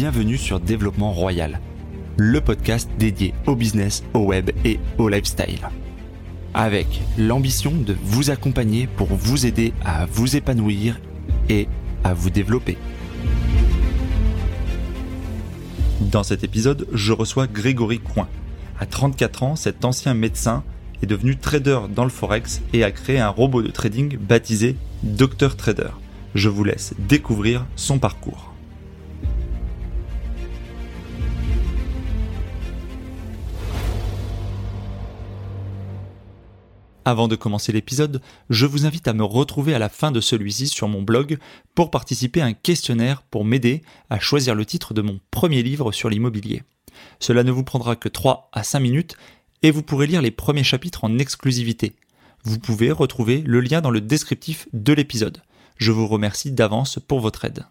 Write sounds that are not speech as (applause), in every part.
bienvenue sur Développement Royal, le podcast dédié au business, au web et au lifestyle. Avec l'ambition de vous accompagner pour vous aider à vous épanouir et à vous développer. Dans cet épisode, je reçois Grégory Coin. À 34 ans, cet ancien médecin est devenu trader dans le Forex et a créé un robot de trading baptisé Dr Trader. Je vous laisse découvrir son parcours. Avant de commencer l'épisode, je vous invite à me retrouver à la fin de celui-ci sur mon blog pour participer à un questionnaire pour m'aider à choisir le titre de mon premier livre sur l'immobilier. Cela ne vous prendra que 3 à 5 minutes et vous pourrez lire les premiers chapitres en exclusivité. Vous pouvez retrouver le lien dans le descriptif de l'épisode. Je vous remercie d'avance pour votre aide.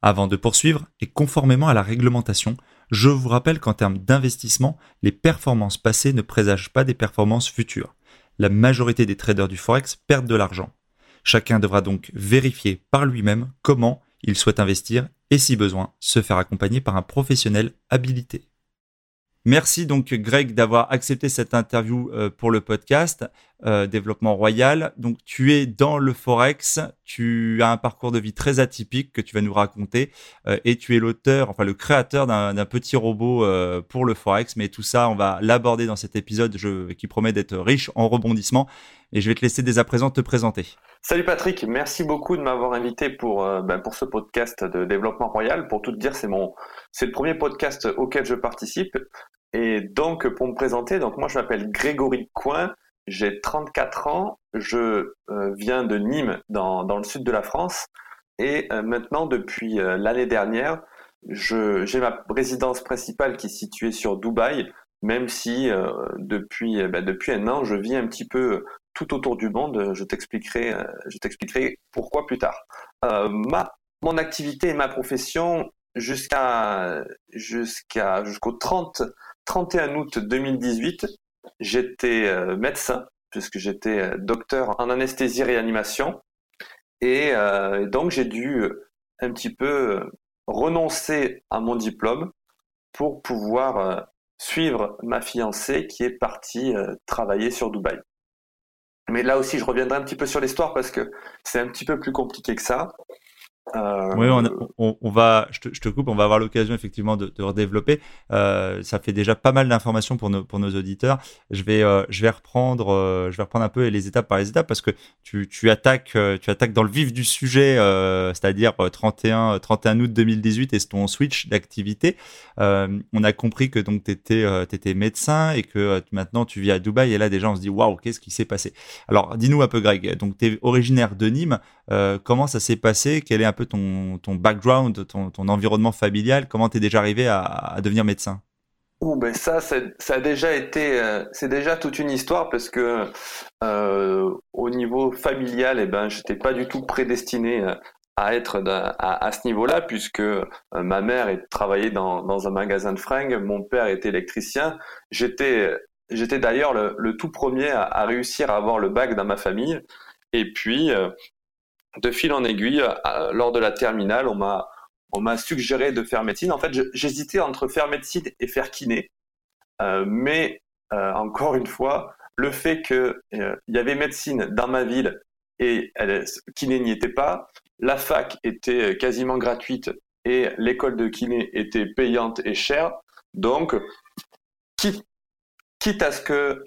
Avant de poursuivre, et conformément à la réglementation, je vous rappelle qu'en termes d'investissement, les performances passées ne présagent pas des performances futures la majorité des traders du Forex perdent de l'argent. Chacun devra donc vérifier par lui-même comment il souhaite investir et si besoin, se faire accompagner par un professionnel habilité. Merci donc Greg d'avoir accepté cette interview euh, pour le podcast euh, Développement Royal. Donc tu es dans le Forex, tu as un parcours de vie très atypique que tu vas nous raconter euh, et tu es l'auteur, enfin le créateur d'un petit robot pour le Forex. Mais tout ça, on va l'aborder dans cet épisode qui promet d'être riche en rebondissements. Et je vais te laisser dès à présent te présenter. Salut Patrick, merci beaucoup de m'avoir invité pour, ben, pour ce podcast de Développement Royal. Pour tout te dire, c'est mon c'est le premier podcast auquel je participe. Et donc, pour me présenter, donc moi je m'appelle Grégory Coin, j'ai 34 ans, je euh, viens de Nîmes, dans, dans, le sud de la France, et euh, maintenant, depuis euh, l'année dernière, j'ai ma résidence principale qui est située sur Dubaï, même si depuis, bah, depuis un an, je vis un petit peu tout autour du monde. Je t'expliquerai, je t'expliquerai pourquoi plus tard. ma, mon activité et ma profession jusqu'à jusqu'à jusqu'au 30 31 août 2018, j'étais euh, médecin, puisque j'étais euh, docteur en anesthésie réanimation. Et euh, donc j'ai dû un petit peu renoncer à mon diplôme pour pouvoir suivre ma fiancée qui est partie travailler sur Dubaï. Mais là aussi, je reviendrai un petit peu sur l'histoire parce que c'est un petit peu plus compliqué que ça. Euh, oui, on, va, je te, coupe, on va avoir l'occasion effectivement de, de redévelopper. Euh, ça fait déjà pas mal d'informations pour nos, pour nos auditeurs. Je vais, euh, je vais reprendre, euh, je vais reprendre un peu les étapes par les étapes parce que tu, tu attaques, euh, tu attaques dans le vif du sujet, c'est-à-dire 31, 31 août 2018 et ton switch d'activité. on a compris que donc t'étais, étais médecin et que maintenant tu vis à Dubaï et là déjà on se dit waouh, qu'est-ce qui s'est passé? Alors, dis-nous un peu, Greg. Donc, tu es originaire de Nîmes. Comment ça s'est passé? Quel est un peu ton, ton background, ton, environnement familial? Comment tu es déjà arrivé à, devenir médecin? Oh ben ça, ça a déjà été, euh, c'est déjà toute une histoire parce que euh, au niveau familial, eh ben, j'étais pas du tout prédestiné euh, à être à, à, ce niveau-là puisque ma mère travaillait dans, dans un magasin de fringues, mon père était électricien. J'étais, j'étais d'ailleurs le, le, tout premier à, réussir à avoir le bac dans ma famille. Et puis, de fil en aiguille, lors de la terminale, on m'a on m'a suggéré de faire médecine. En fait, j'hésitais entre faire médecine et faire kiné. Euh, mais euh, encore une fois, le fait qu'il euh, y avait médecine dans ma ville et kiné n'y était pas, la fac était quasiment gratuite et l'école de kiné était payante et chère. Donc, quitte, quitte à ce que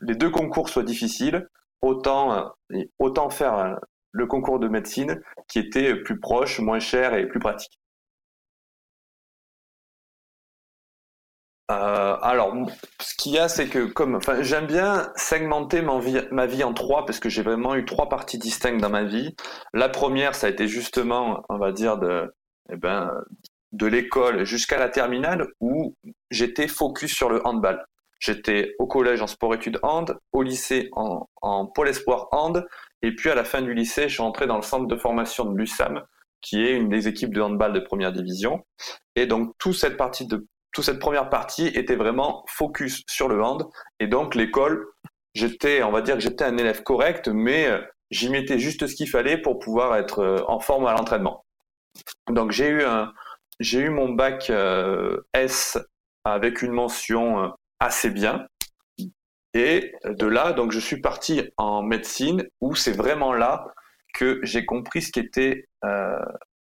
les deux concours soient difficiles, autant, autant faire le concours de médecine qui était plus proche, moins cher et plus pratique. Euh, alors, ce qu'il y a, c'est que comme, j'aime bien segmenter ma vie, en trois parce que j'ai vraiment eu trois parties distinctes dans ma vie. La première, ça a été justement, on va dire de, eh ben, de l'école jusqu'à la terminale où j'étais focus sur le handball. J'étais au collège en sport-études hand, au lycée en pôle espoir hand, et puis à la fin du lycée, je suis entré dans le centre de formation de l'USAM, qui est une des équipes de handball de première division. Et donc toute cette partie de toute cette première partie était vraiment focus sur le hand. Et donc l'école, j'étais, on va dire que j'étais un élève correct, mais euh, j'y mettais juste ce qu'il fallait pour pouvoir être euh, en forme à l'entraînement. Donc j'ai eu un, j'ai eu mon bac S avec une mention assez bien. Et de là, donc, je suis parti en médecine où c'est vraiment là que j'ai compris ce qu'était euh,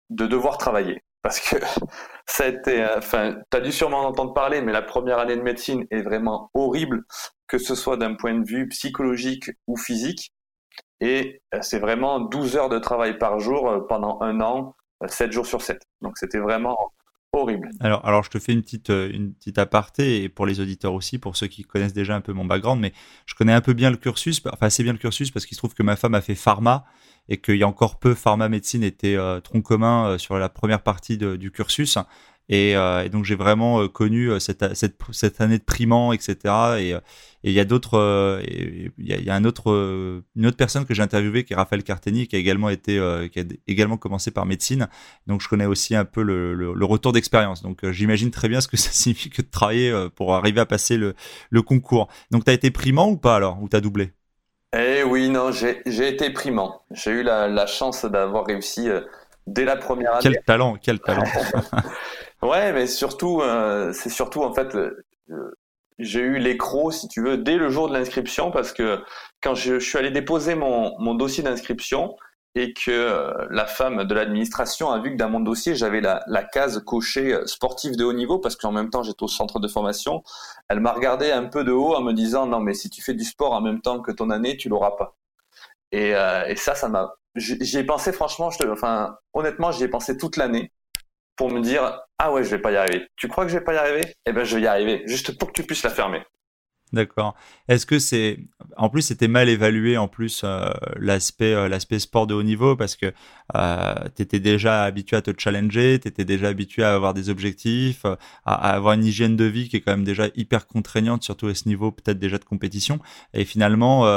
de devoir travailler. Parce que (laughs) ça a été, enfin, tu as dû sûrement en entendre parler, mais la première année de médecine est vraiment horrible, que ce soit d'un point de vue psychologique ou physique. Et euh, c'est vraiment 12 heures de travail par jour euh, pendant un an, 7 jours sur 7. Donc c'était vraiment Alors, alors je te fais une petite, euh, une petite aparté, et pour les auditeurs aussi, pour ceux qui connaissent déjà un peu mon background, mais je connais un peu bien le cursus, enfin assez bien le cursus, parce qu'il se trouve que ma femme a fait pharma, et qu'il y a encore peu, pharma médecine était euh, tronc commun euh, sur la première partie du cursus. Euh, et, donc j'ai vraiment euh, connu euh, cette, cette, cette, année de primant, etc. Et il y a d'autres, il y a, un autre, une autre personne que j'ai interviewée qui est Raphaël Carteni, qui a également été, qui a également commencé par médecine. Donc je connais aussi un peu le, le, retour d'expérience. Donc j'imagine très bien ce que ça (laughs) signifie que de travailler pour arriver à passer le, le concours. Donc tu as été primant ou pas alors, ou tu as doublé? Eh oui, non, j'ai été primant. J'ai eu la, la chance d'avoir réussi dès la première année. Quel talent, quel talent. (laughs) Ouais, mais surtout, euh, c'est surtout en fait, euh, j'ai eu l'écro, si tu veux, dès le jour de l'inscription, parce que quand je, suis allé déposer mon, mon dossier d'inscription et que euh, la femme de l'administration a vu que dans mon dossier, j'avais la, la case cochée sportive de haut niveau, parce qu'en même temps, j'étais au centre de formation, elle m'a regardé un peu de haut en me disant, non, mais si tu fais du sport en même temps que ton année, tu l'auras pas. Et, et ça, ça m'a... J'y ai pensé franchement, je te... enfin honnêtement, j'y ai pensé toute l'année pour me dire ah ouais je vais pas y arriver. Tu crois que je vais pas y arriver? Eh ben je vais y arriver, juste pour que tu puisses la fermer. D'accord. Est-ce que c'est en plus c'était mal évalué en plus euh, l'aspect euh, l'aspect sport de haut niveau parce que euh, déjà habitué à te challenger, tu étais déjà habitué à avoir des objectifs, à, avoir une hygiène de vie qui est quand même déjà hyper contraignante surtout à ce niveau peut-être déjà de compétition et finalement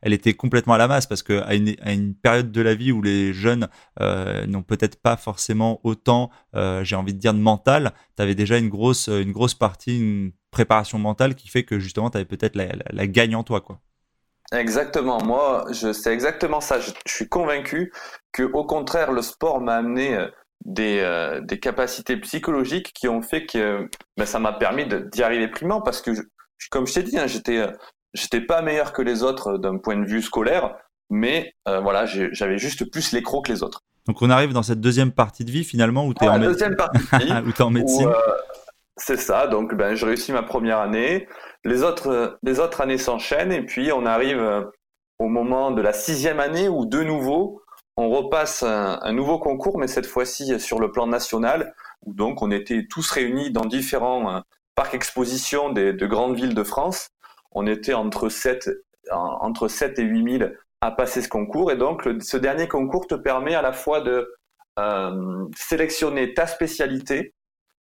elle était complètement à la masse parce que à une, à une période de la vie où les jeunes n'ont peut-être pas forcément autant j'ai envie de dire de mental, tu avais déjà une grosse une grosse partie une préparation mentale qui fait que justement tu avais peut-être la, gagne en toi quoi. Exactement, moi je c'est exactement ça. Je, suis convaincu que au contraire le sport m'a amené euh, des, euh, des, capacités psychologiques qui ont fait que ben, ça m'a permis d'y arriver primement parce que comme je t'ai dit, hein, j'étais euh, j'étais pas meilleur que les autres d'un point de vue scolaire, mais voilà j'avais juste plus les crocs que les autres. Donc on arrive dans cette deuxième partie de vie finalement où tu es, en, (laughs) en médecine. C'est ça, donc ben, je réussis ma première année. Les autres, les autres années s'enchaînent et puis on arrive euh, au moment de la sixième année où de nouveau on repasse un, nouveau concours, mais cette fois-ci sur le plan national, où donc on était tous réunis dans différents euh, parcs expositions des, de grandes villes de France. On était entre 7, entre 7 et 8 000 à passer ce concours et donc ce dernier concours te permet à la fois de euh, sélectionner ta spécialité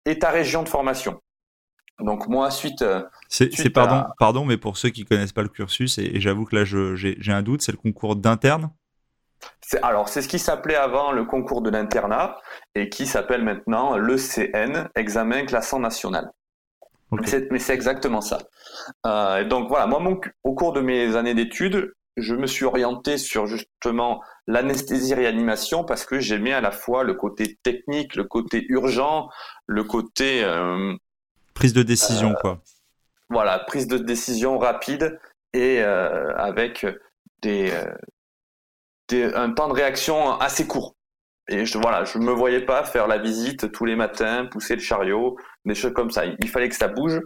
et ta région de formation. Donc moi, suite... Euh, c'est pardon, pardon, mais pour ceux qui connaissent pas le cursus, et, j'avoue que là j'ai un doute, c'est le concours d'interne? Alors, c'est ce qui s'appelait avant le concours de l'internat et qui s'appelle maintenant l'ECN, examen classant national. Mais c'est exactement ça. Euh, donc voilà, moi, au cours de mes années d'études, je me suis orienté sur justement l'anesthésie-réanimation parce que j'aimais à la fois le côté technique, le côté urgent, le côté... Euh, prise de décision, euh, quoi. Voilà, prise de décision rapide et euh, avec des, un temps de réaction assez court. Et je, voilà, je me voyais pas faire la visite tous les matins, pousser le chariot, des choses comme ça. Il fallait que ça bouge.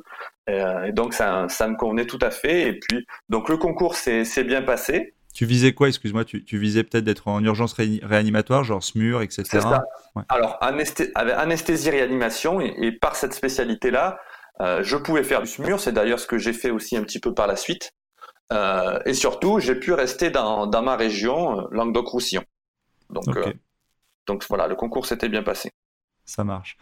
Et, donc, ça, ça me convenait tout à fait. Et puis, donc, le concours s'est bien passé. Tu visais quoi, excuse-moi tu, visais peut-être d'être en urgence réanimatoire, genre SMUR, etc. C'est ça. Alors, anesthésie-réanimation, et, par cette spécialité-là, euh, je pouvais faire du SMUR, c'est d'ailleurs ce que j'ai fait aussi un petit peu par la suite. Euh, et surtout, j'ai pu rester dans, ma région, euh, Languedoc-Roussillon. Donc, donc voilà, le concours s'était bien passé. Ça marche.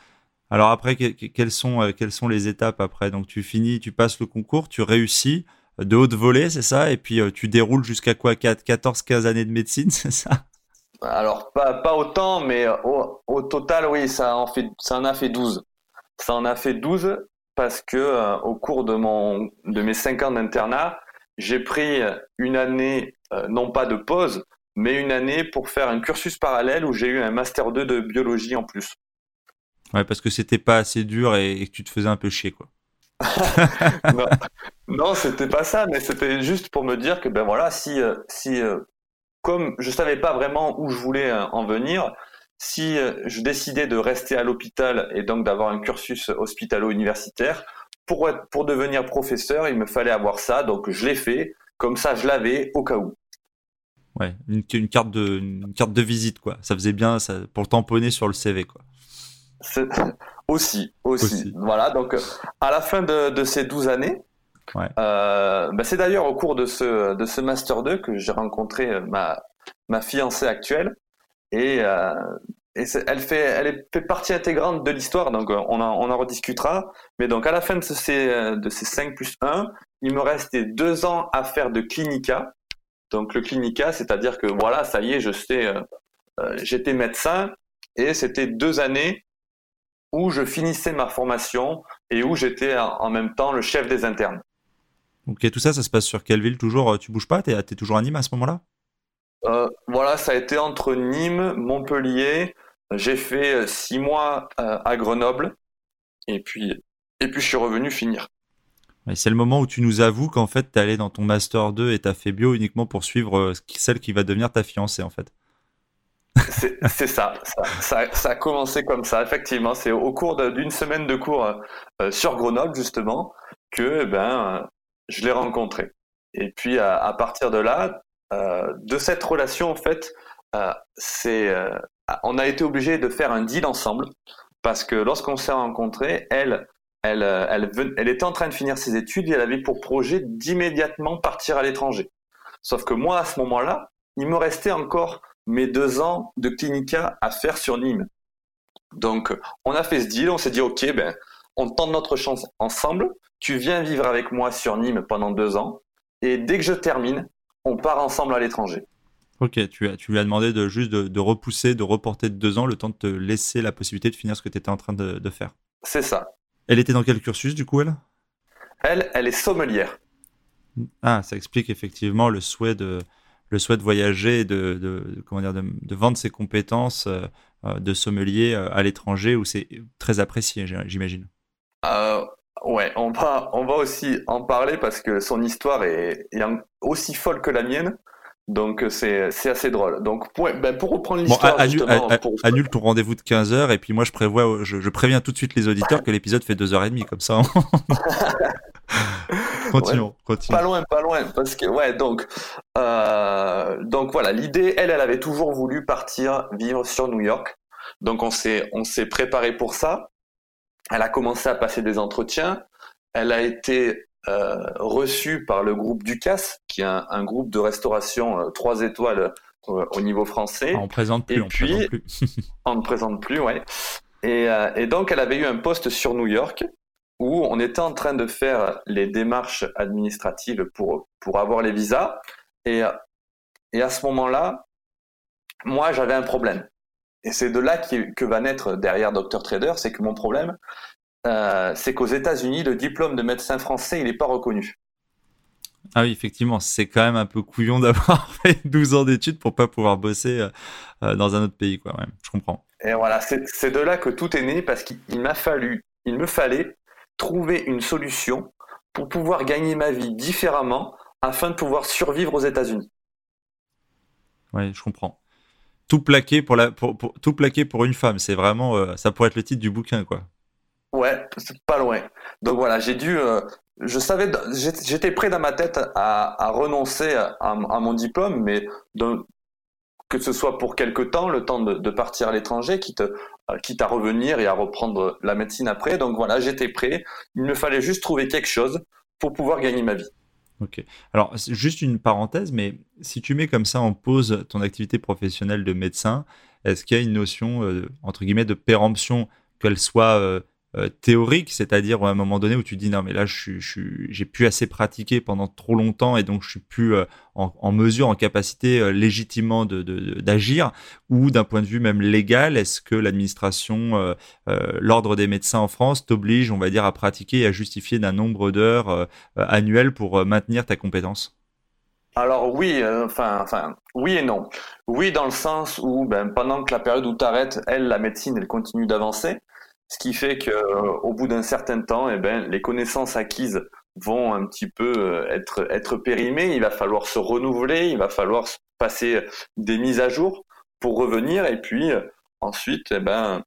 Alors après, quelles sont, quelles sont les étapes après? Donc tu finis, tu passes le concours, tu réussis de haute volée, c'est ça? Et puis euh, tu déroules jusqu'à quoi? 14-15 années de médecine, (laughs) c'est ça? Alors, pas, pas autant, mais au, total, oui, ça en, fait, ça en a fait 12. Ça en a fait 12 parce que euh, au cours de, mon, de mes 5 ans d'internat, j'ai pris une année, euh, non pas de pause, mais une année pour faire un cursus parallèle où j'ai eu un Master 2 de biologie en plus. Ouais, parce que c'était pas assez dur et, que tu te faisais un peu chier, quoi. (laughs) non, non c'était pas ça, mais c'était juste pour me dire que ben voilà, si euh, si euh, comme je savais pas vraiment où je voulais euh, en venir, si je décidais de rester à l'hôpital et donc d'avoir un cursus hospitalo-universitaire, pour pour devenir professeur, il me fallait avoir ça, donc je l'ai fait. Comme ça, je l'avais au cas où. Ouais, une, carte de une carte de visite quoi. Ça faisait bien ça, pour le tamponner sur le CV quoi. (laughs) Aussi, aussi, Voilà, donc à la fin de, de ces 12 années, euh, ben, c'est d'ailleurs au cours de ce, de ce Master 2 que j'ai rencontré ma, ma fiancée actuelle. Et, euh, et elle, fait, elle fait partie intégrante de l'histoire, donc on en, on en rediscutera. Mais donc à la fin de ces, de ces 5 plus 1, il me restait deux ans à faire de clinica. Donc le clinica, c'est-à-dire que voilà, ça y est, je sais, euh, euh, j'étais médecin et c'était deux années où je finissais ma formation et où j'étais en même temps le chef des internes. Ok, tout ça, ça se passe sur quelle ville toujours euh, Tu bouges pas? Tu es, toujours à Nîmes à ce moment-là? Voilà, ça a été entre Nîmes, Montpellier. J'ai fait six mois à Grenoble et puis, et puis je suis revenu finir c'est le moment où tu nous avoues qu'en fait, tu es allé dans ton Master 2 et tu as fait bio uniquement pour suivre euh, celle qui va devenir ta fiancée, en fait. C'est ça ça, a commencé comme ça, effectivement. C'est au cours d'une semaine de cours euh, sur Grenoble, justement, que ben, je l'ai rencontré. Et puis, à, partir de là, euh, de cette relation, en fait, c'est, on a été obligé de faire un deal ensemble parce que lorsqu'on s'est rencontrés, elle, euh, elle, était en train de finir ses études et elle avait pour projet d'immédiatement partir à l'étranger. Sauf que moi, à ce moment-là, il me restait encore mes deux ans de clinica à faire sur Nîmes. Donc, on a fait ce deal, on s'est dit, OK, ben, on tente notre chance ensemble. Tu viens vivre avec moi sur Nîmes pendant deux ans. Et dès que je termine, on part ensemble à l'étranger. Ok, tu, lui as demandé de juste de, repousser, de reporter de deux ans, le temps de te laisser la possibilité de finir ce que tu étais en train de faire. C'est ça. Elle était dans quel cursus du coup elle? Elle, elle est sommelière. Ah, ça explique effectivement le souhait de, le souhait de voyager, de, de, comment dire, de, vendre ses compétences euh, euh, de sommelier euh, à l'étranger où c'est très apprécié, j'imagine. ouais, on va, on va aussi en parler parce que son histoire est, est aussi folle que la mienne. Donc euh, c'est assez drôle. Donc pour, ben, pour reprendre l'histoire, bon, annule ton rendez-vous de 15 h et puis moi je prévois, je, préviens tout de suite les auditeurs que l'épisode fait 2h30 comme ça. (laughs) continuons, Pas loin, pas loin, parce que ouais donc euh, donc voilà l'idée, elle, elle avait toujours voulu partir vivre sur New York. Donc on s'est on s'est préparé pour ça. Elle a commencé à passer des entretiens. Elle a été reçu par le groupe Ducasse, qui est un, groupe de restauration euh, trois étoiles euh, au niveau français. Ah, on présente plus. Et on puis, présente plus. (laughs) on ne présente plus, ouais. Et, et, donc, elle avait eu un poste sur New York où on était en train de faire les démarches administratives pour, pour avoir les visas. Et, et à ce moment-là, moi, j'avais un problème. Et c'est de là que va naître derrière Dr Trader, c'est que mon problème, euh, c'est qu'aux États-Unis, le diplôme de médecin français, il n'est pas reconnu. Ah oui, effectivement, c'est quand même un peu couillon d'avoir (laughs) fait 12 ans d'études pour pas pouvoir bosser euh, euh, dans un autre pays, quoi. je comprends. Et voilà, c'est de là que tout est né parce qu'il m'a fallu, il me fallait trouver une solution pour pouvoir gagner ma vie différemment afin de pouvoir survivre aux États-Unis. Oui, je comprends. Tout plaqué pour la, pour, tout plaqué pour une femme, c'est vraiment, ça pourrait être le titre du bouquin, quoi. Ouais, c'est pas loin. Donc voilà, j'ai dû. Euh, je savais, j'étais prêt dans ma tête à, renoncer à, mon diplôme, mais que ce soit pour quelque temps, le temps de, partir à l'étranger, quitte, euh, quitte à revenir et à reprendre la médecine après. Donc voilà, j'étais prêt. Il me fallait juste trouver quelque chose pour pouvoir gagner ma vie. Ok. Alors, juste une parenthèse, mais si tu mets comme ça en pause ton activité professionnelle de médecin, est-ce qu'il y a une notion, euh, entre guillemets, de péremption, qu'elle soit théorique, c'est-à-dire à un moment donné où tu dis non mais là je j'ai plus assez pratiqué pendant trop longtemps et donc je suis plus euh, en, mesure, en capacité euh, légitimement d'agir, ou d'un point de vue même légal, est-ce que l'administration, l'ordre des médecins en France t'oblige, on va dire, à pratiquer et à justifier d'un nombre d'heures annuelles pour maintenir ta compétence? Alors oui, enfin, enfin, oui et non. Oui dans le sens où ben, pendant que la période où tu arrêtes, elle, la médecine, elle continue d'avancer. Ce qui fait qu'au bout d'un certain temps, eh ben, les connaissances acquises vont un petit peu être, être périmées. Il va falloir se renouveler, il va falloir passer des mises à jour pour revenir. Et puis ensuite, eh ben,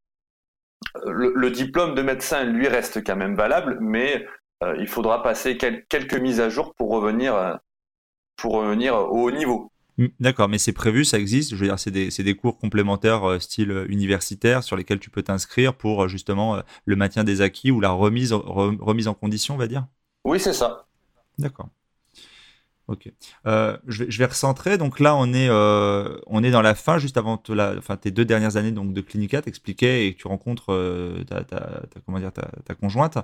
le, diplôme de médecin, lui, reste quand même valable, mais euh, il faudra passer quelques mises à jour pour revenir, euh, pour revenir au haut niveau. Mm, d'accord, mais c'est prévu, ça existe. Je veux dire, c'est des, des, cours complémentaires euh, style universitaire sur lesquels tu peux t'inscrire pour justement le maintien des acquis ou la remise, remise en condition, on va dire? Oui, c'est ça. D'accord. Ok. Euh, je, vais, recentrer. Donc là, on est, euh, on est dans la fin, juste avant la, enfin, tes deux dernières années donc, de Clinica. T'expliquais et tu rencontres euh, ta, comment dire, ta, conjointe.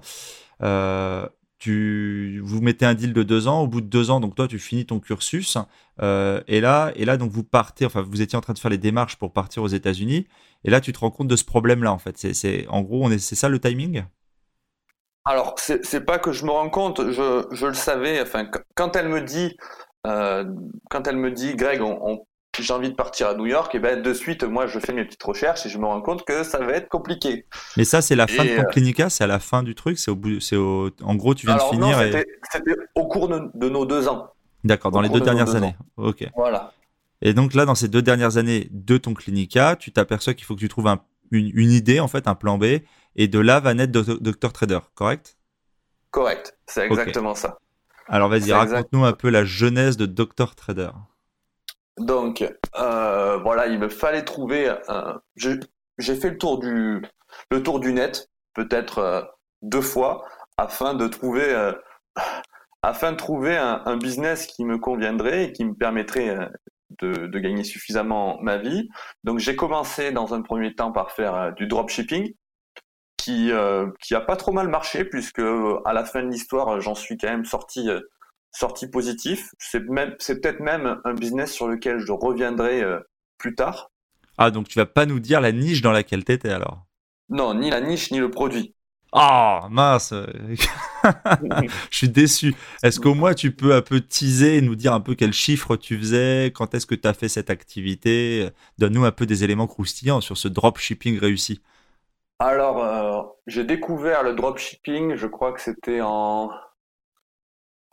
Tu, vous mettez un deal de deux ans. Au bout de deux ans, donc toi, tu finis ton cursus. et là, et là, donc vous partez. Enfin, vous étiez en train de faire les démarches pour partir aux États-Unis. Et là, tu te rends compte de ce problème-là. En fait, c'est, en gros, c'est ça le timing? Alors, c'est pas que je me rends compte, je, le savais. Enfin, quand elle me dit, euh, quand elle me dit, Greg, on, j'ai envie de partir à New York, et ben de suite, moi, je fais mes petites recherches et je me rends compte que ça va être compliqué. Mais ça, c'est la fin de ton euh, clinica, c'est à la fin du truc, c'est au bout, c'est au, en gros, tu viens de finir. C'était au cours de, nos deux ans. D'accord, dans les deux dernières années. Ok. Voilà. Et donc là, dans ces deux dernières années de ton clinica, tu t'aperçois qu'il faut que tu trouves une, une, idée, en fait, un plan B, et de là va naître Docteur Trader, correct? Correct, c'est exactement ça. Alors vas-y, raconte-nous un peu la jeunesse de Docteur Trader. Donc, euh, voilà, il me fallait trouver. J'ai fait le tour du, le tour du net, peut-être euh, deux fois, afin de trouver, euh, afin de trouver un, business qui me conviendrait et qui me permettrait de, de, gagner suffisamment ma vie. Donc, j'ai commencé dans un premier temps par faire du dropshipping qui euh, qui a pas trop mal marché puisque à la fin de l'histoire j'en suis quand même sorti euh, sorti positif. C'est même c'est peut-être même un business sur lequel je reviendrai euh, plus tard. Ah donc tu vas pas nous dire la niche dans laquelle tu étais alors? Non, ni la niche ni le produit. Ah oh, mince, (laughs) je suis déçu. Est-ce qu'au moins tu peux un peu teaser, nous dire un peu quel chiffre tu faisais, quand est-ce que tu as fait cette activité? Donne-nous un peu des éléments croustillants sur ce dropshipping réussi. Alors, euh, j'ai découvert le dropshipping, je crois que c'était en,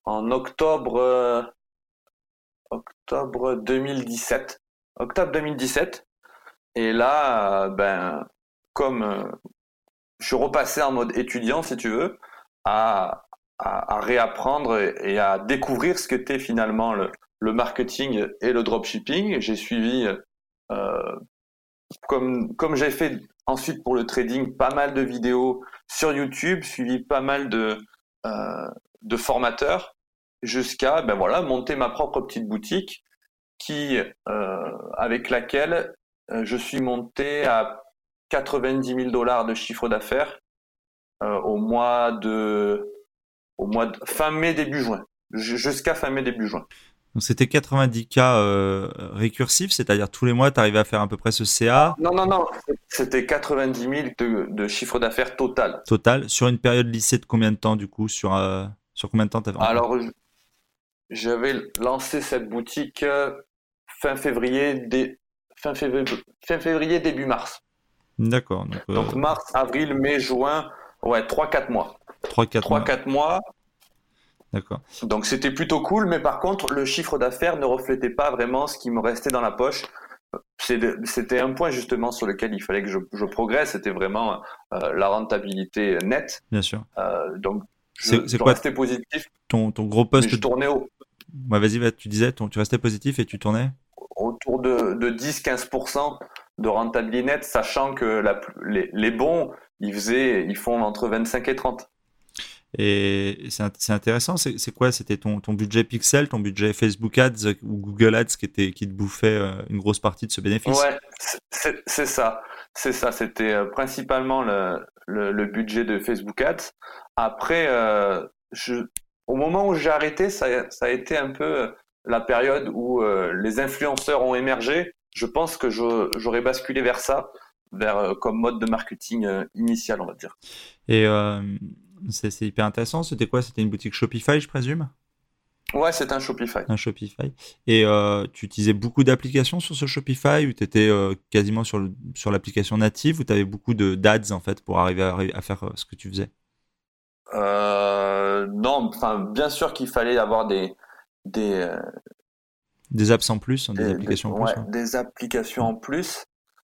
en octobre, euh, octobre 2017. Octobre 2017. Et là, euh, ben, comme je suis repassé en mode étudiant, si tu veux, à, à, réapprendre et, à découvrir ce qu'était finalement le, le marketing et le dropshipping. J'ai suivi, comme, comme j'ai fait Ensuite, pour le trading, pas mal de vidéos sur YouTube, suivi pas mal de, euh, de formateurs, jusqu'à ben voilà, monter ma propre petite boutique qui, euh, avec laquelle euh, je suis monté à 90 000 dollars de chiffre d'affaires au mois de au mois de fin mai début juin jusqu'à fin mai début juin. Donc c'était 90 cas euh, récursifs, c'est-à-dire tous les mois, tu arrivais à faire à peu près ce CA Non, non, non, c'était 90 000 de, de chiffre d'affaires total. Total, sur une période lycée de combien de temps du coup Sur, euh, sur combien de temps tu avais Alors, j'avais lancé cette boutique euh, fin février, fin, février, fin février, début mars. D'accord. Donc, mars, avril, mai, juin, ouais, 3-4 mois. 3-4 mois. 3-4 mois D'accord. Donc c'était plutôt cool, mais par contre, le chiffre d'affaires ne reflétait pas vraiment ce qui me restait dans la poche. C'était un point justement sur lequel il fallait que je, progresse, c'était vraiment euh, la rentabilité nette. Bien sûr. Euh, donc restais positif. Ton, ton gros poste. Je tournais au. Ouais, vas-y, tu disais, tu restais positif et tu tournais? Autour de, de 10-15% de rentabilité nette, sachant que la, les, les bons, ils, faisaient, ils font entre 25 et 30. Et c'est intéressant. C'est quoi? C'était ton, ton budget Pixel, ton budget Facebook Ads ou Google Ads qui, était, qui te bouffait euh, une grosse partie de ce bénéfice? Ouais, c'est ça. C'est ça. C'était euh, principalement le, le, budget de Facebook Ads. Après, euh, au moment où j'ai arrêté, ça, a été un peu la période où les influenceurs ont émergé. Je pense que j'aurais basculé vers ça, vers comme mode de marketing initial, on va dire. Et c'est hyper intéressant. C'était quoi? C'était une boutique Shopify, je présume? Ouais, c'est un Shopify. Un Shopify. Et euh, tu utilisais beaucoup d'applications sur ce Shopify ou tu étais euh, quasiment sur, sur l'application native ou tu avais beaucoup de d'ads en fait pour arriver à, faire euh, ce que tu faisais? Non, enfin, bien sûr qu'il fallait avoir des. Des, des apps en plus, des, applications en plus. Ouais, Des applications en plus.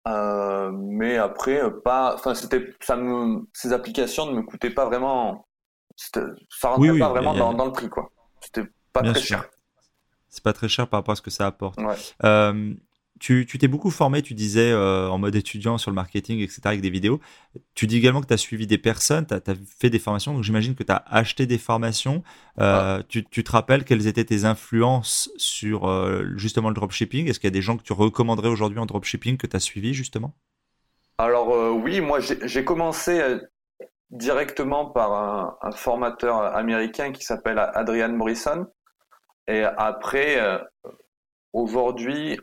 mais après, pas. Enfin, c'était. Ça me. Ces applications ne me coûtaient pas vraiment. Ça rentrait pas vraiment dans, dans le prix, quoi. C'était pas très cher. C'est pas très cher par rapport à ce que ça apporte. Euh, tu t'es beaucoup formé, tu disais, euh, en mode étudiant sur le marketing, etc., avec des vidéos. Tu dis également que tu as suivi des personnes, tu as, fait des formations, donc j'imagine que tu as acheté des formations. Euh, tu, tu, te rappelles quelles étaient tes influences sur justement le dropshipping? Est-ce qu'il y a des gens que tu recommanderais aujourd'hui en dropshipping que tu as suivi justement? Alors oui, moi j'ai commencé directement par un, formateur américain qui s'appelle Adrian Morrison. Et après, euh, aujourd'hui,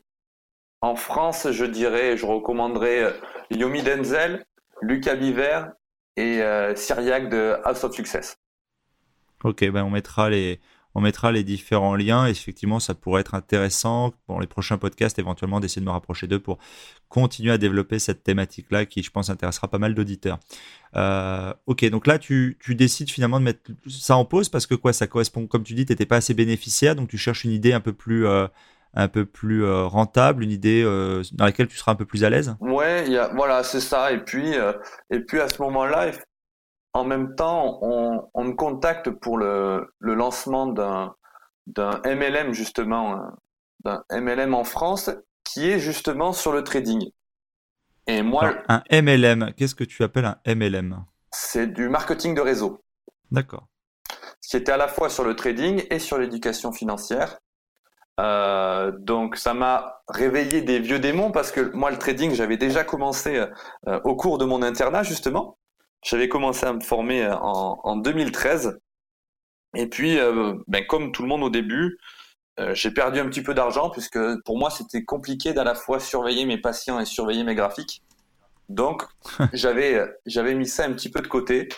en France, je dirais, je recommanderais euh, Yomi Denzel, Lucas Biver et euh, Syriac de House of Success. Ok, ben on mettra les, on mettra les différents liens. Effectivement, ça pourrait être intéressant pour les prochains podcasts, éventuellement, d'essayer de me rapprocher d'eux pour continuer à développer cette thématique-là qui, je pense, intéressera pas mal d'auditeurs. Euh, ok, donc là, tu, décides finalement de mettre ça en pause parce que quoi, ça correspond, comme tu dis, tu n'étais pas assez bénéficiaire, donc tu cherches une idée un peu plus. Euh, euh, rentable, une idée dans laquelle tu seras un peu plus à l'aise? Ouais, voilà, c'est ça. Et puis, et puis à ce moment-là, en même temps, on, on me contacte pour le, le lancement d'un d'un MLM justement, d'un MLM en France qui est justement sur le trading. Et moi, un MLM, qu'est-ce que tu appelles un MLM C'est du marketing de réseau. D'accord. Ce qui était à la fois sur le trading et sur l'éducation financière. Euh, donc ça m'a réveillé des vieux démons parce que moi le trading j'avais déjà commencé euh, au cours de mon internat justement j'avais commencé à me former euh, en, 2013. Et puis, euh, ben, comme tout le monde au début, euh, j'ai perdu un petit peu d'argent puisque pour moi, c'était compliqué d'à la fois surveiller mes patients et surveiller mes graphiques. Donc, (laughs) j'avais, j'avais mis ça un petit peu de côté.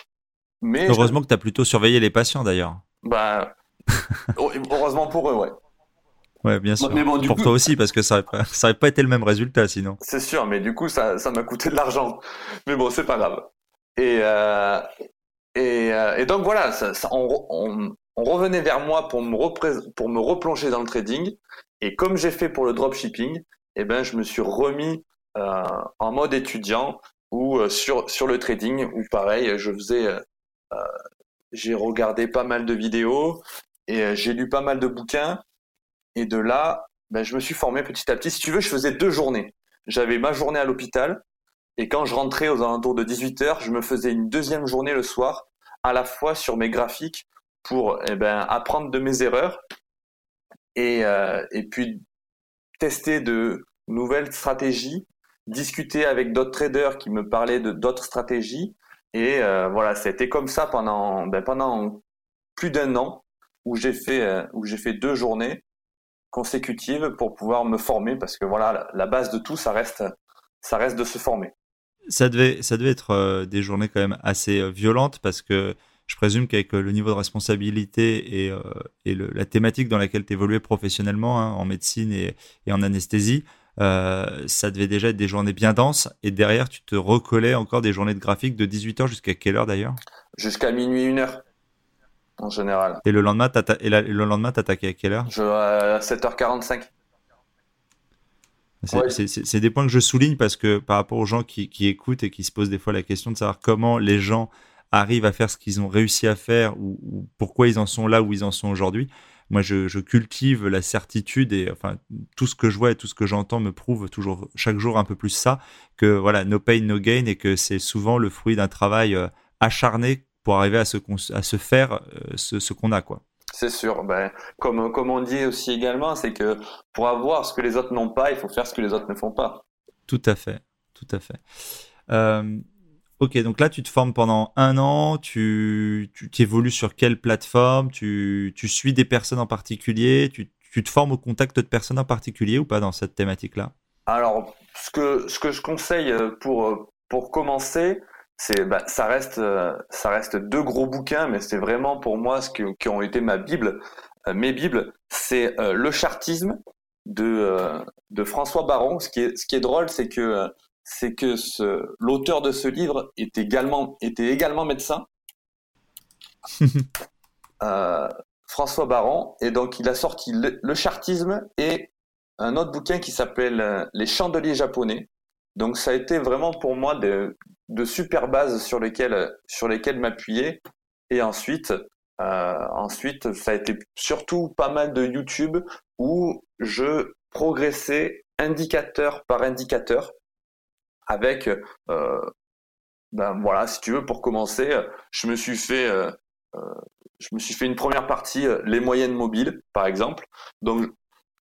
Mais heureusement que tu as plutôt surveillé les patients d'ailleurs. Bah, (laughs) heureusement pour eux, ouais. Ouais, bien sûr. Mais bon, pour toi aussi, parce que ça n'aurait pas, pas été le même résultat sinon. C'est sûr, mais du coup, ça, ça m'a coûté de l'argent. Mais bon, c'est pas grave. Et, euh, et, euh, et, donc voilà, ça, on, on, on, revenait vers moi pour me, pour me replonger dans le trading. Et comme j'ai fait pour le dropshipping, eh ben, je me suis remis euh, en mode étudiant ou euh, sur, sur le trading, où pareil, je faisais, euh, j'ai regardé pas mal de vidéos et j'ai lu pas mal de bouquins. Et de là, ben, je me suis formé petit à petit. Si tu veux, je faisais deux journées. J'avais ma journée à l'hôpital et quand je rentrais aux alentours de 18h, je me faisais une deuxième journée le soir, à la fois sur mes graphiques pour eh ben, apprendre de mes erreurs et, euh, et puis tester de nouvelles stratégies, discuter avec d'autres traders qui me parlaient de d'autres stratégies. Et euh, voilà, été comme ça pendant, ben, pendant plus d'un an où j'ai fait, euh, fait deux journées consécutives pour pouvoir me former parce que voilà, la, la base de tout, ça reste, ça reste de se former ça devait, ça devait être euh, des journées quand même assez euh, violentes parce que je présume qu'avec euh, le niveau de responsabilité et, et la thématique dans laquelle tu évoluais professionnellement hein, en médecine et, et en anesthésie, ça devait déjà être des journées bien denses. Et derrière, tu te recollais encore des journées de graphique de 18h jusqu'à quelle heure d'ailleurs? Jusqu'à minuit, 1h en général. Et le lendemain, t'attaquais à quelle heure? Je, À 7h45. C'est des points que je souligne parce que par rapport aux gens qui, écoutent et qui se posent des fois la question de savoir comment les gens arrivent à faire ce qu'ils ont réussi à faire ou, pourquoi ils en sont là où ils en sont aujourd'hui. Moi, je, cultive la certitude et enfin tout ce que je vois et tout ce que j'entends me prouve toujours chaque jour un peu plus ça que voilà no pain no gain et que c'est souvent le fruit d'un travail euh, acharné pour arriver à se, à se faire euh, ce, ce qu'on a quoi. C'est sûr. Ben, comme, comme on dit aussi également, c'est que pour avoir ce que les autres n'ont pas, il faut faire ce que les autres ne font pas. Tout à fait. Tout à fait. Euh, ok, donc là, tu te formes pendant un an. Tu, tu évolues sur quelle plateforme? Tu, tu, suis des personnes en particulier? Tu, tu te formes au contact de personnes en particulier ou pas dans cette thématique-là? Alors, ce que, ce que je conseille pour, pour commencer, c'est, bah, ça reste, ça reste deux gros bouquins, mais c'est vraiment pour moi ce qui ont été ma bible, mes bibles. C'est le chartisme de de François Baron. Ce qui est, ce qui est drôle, c'est que c'est que l'auteur de ce livre est également, était également médecin. (laughs) Euh, François Baron, et donc il a sorti le, chartisme et un autre bouquin qui s'appelle euh, Les chandeliers japonais. Donc ça a été vraiment pour moi de, super bases sur lesquelles, sur lesquelles m'appuyer. Et ensuite, euh, ensuite, ça a été surtout pas mal de YouTube où je progressais indicateur par indicateur avec, euh, ben voilà, si tu veux, pour commencer, je me suis fait, euh, je me suis fait une première partie, les moyennes mobiles, par exemple. Donc,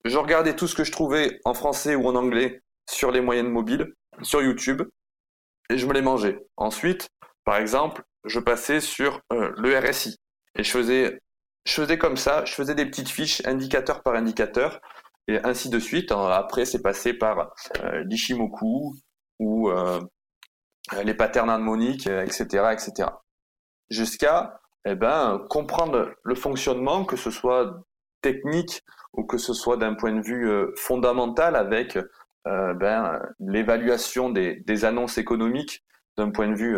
je regardais tout ce que je trouvais en français ou en anglais sur les moyennes mobiles, sur YouTube, et je me les mangeais. Ensuite, par exemple, je passais sur le RSI et je faisais, je faisais comme ça, je faisais des petites fiches indicateur par indicateur et ainsi de suite. Après, c'est passé par l'Ishimoku, ou euh, les patterns harmoniques, etc., etc. Jusqu'à eh ben, comprendre le fonctionnement, que ce soit technique ou que ce soit d'un point de vue euh, fondamental avec euh, ben, l'évaluation des, annonces économiques d'un point de vue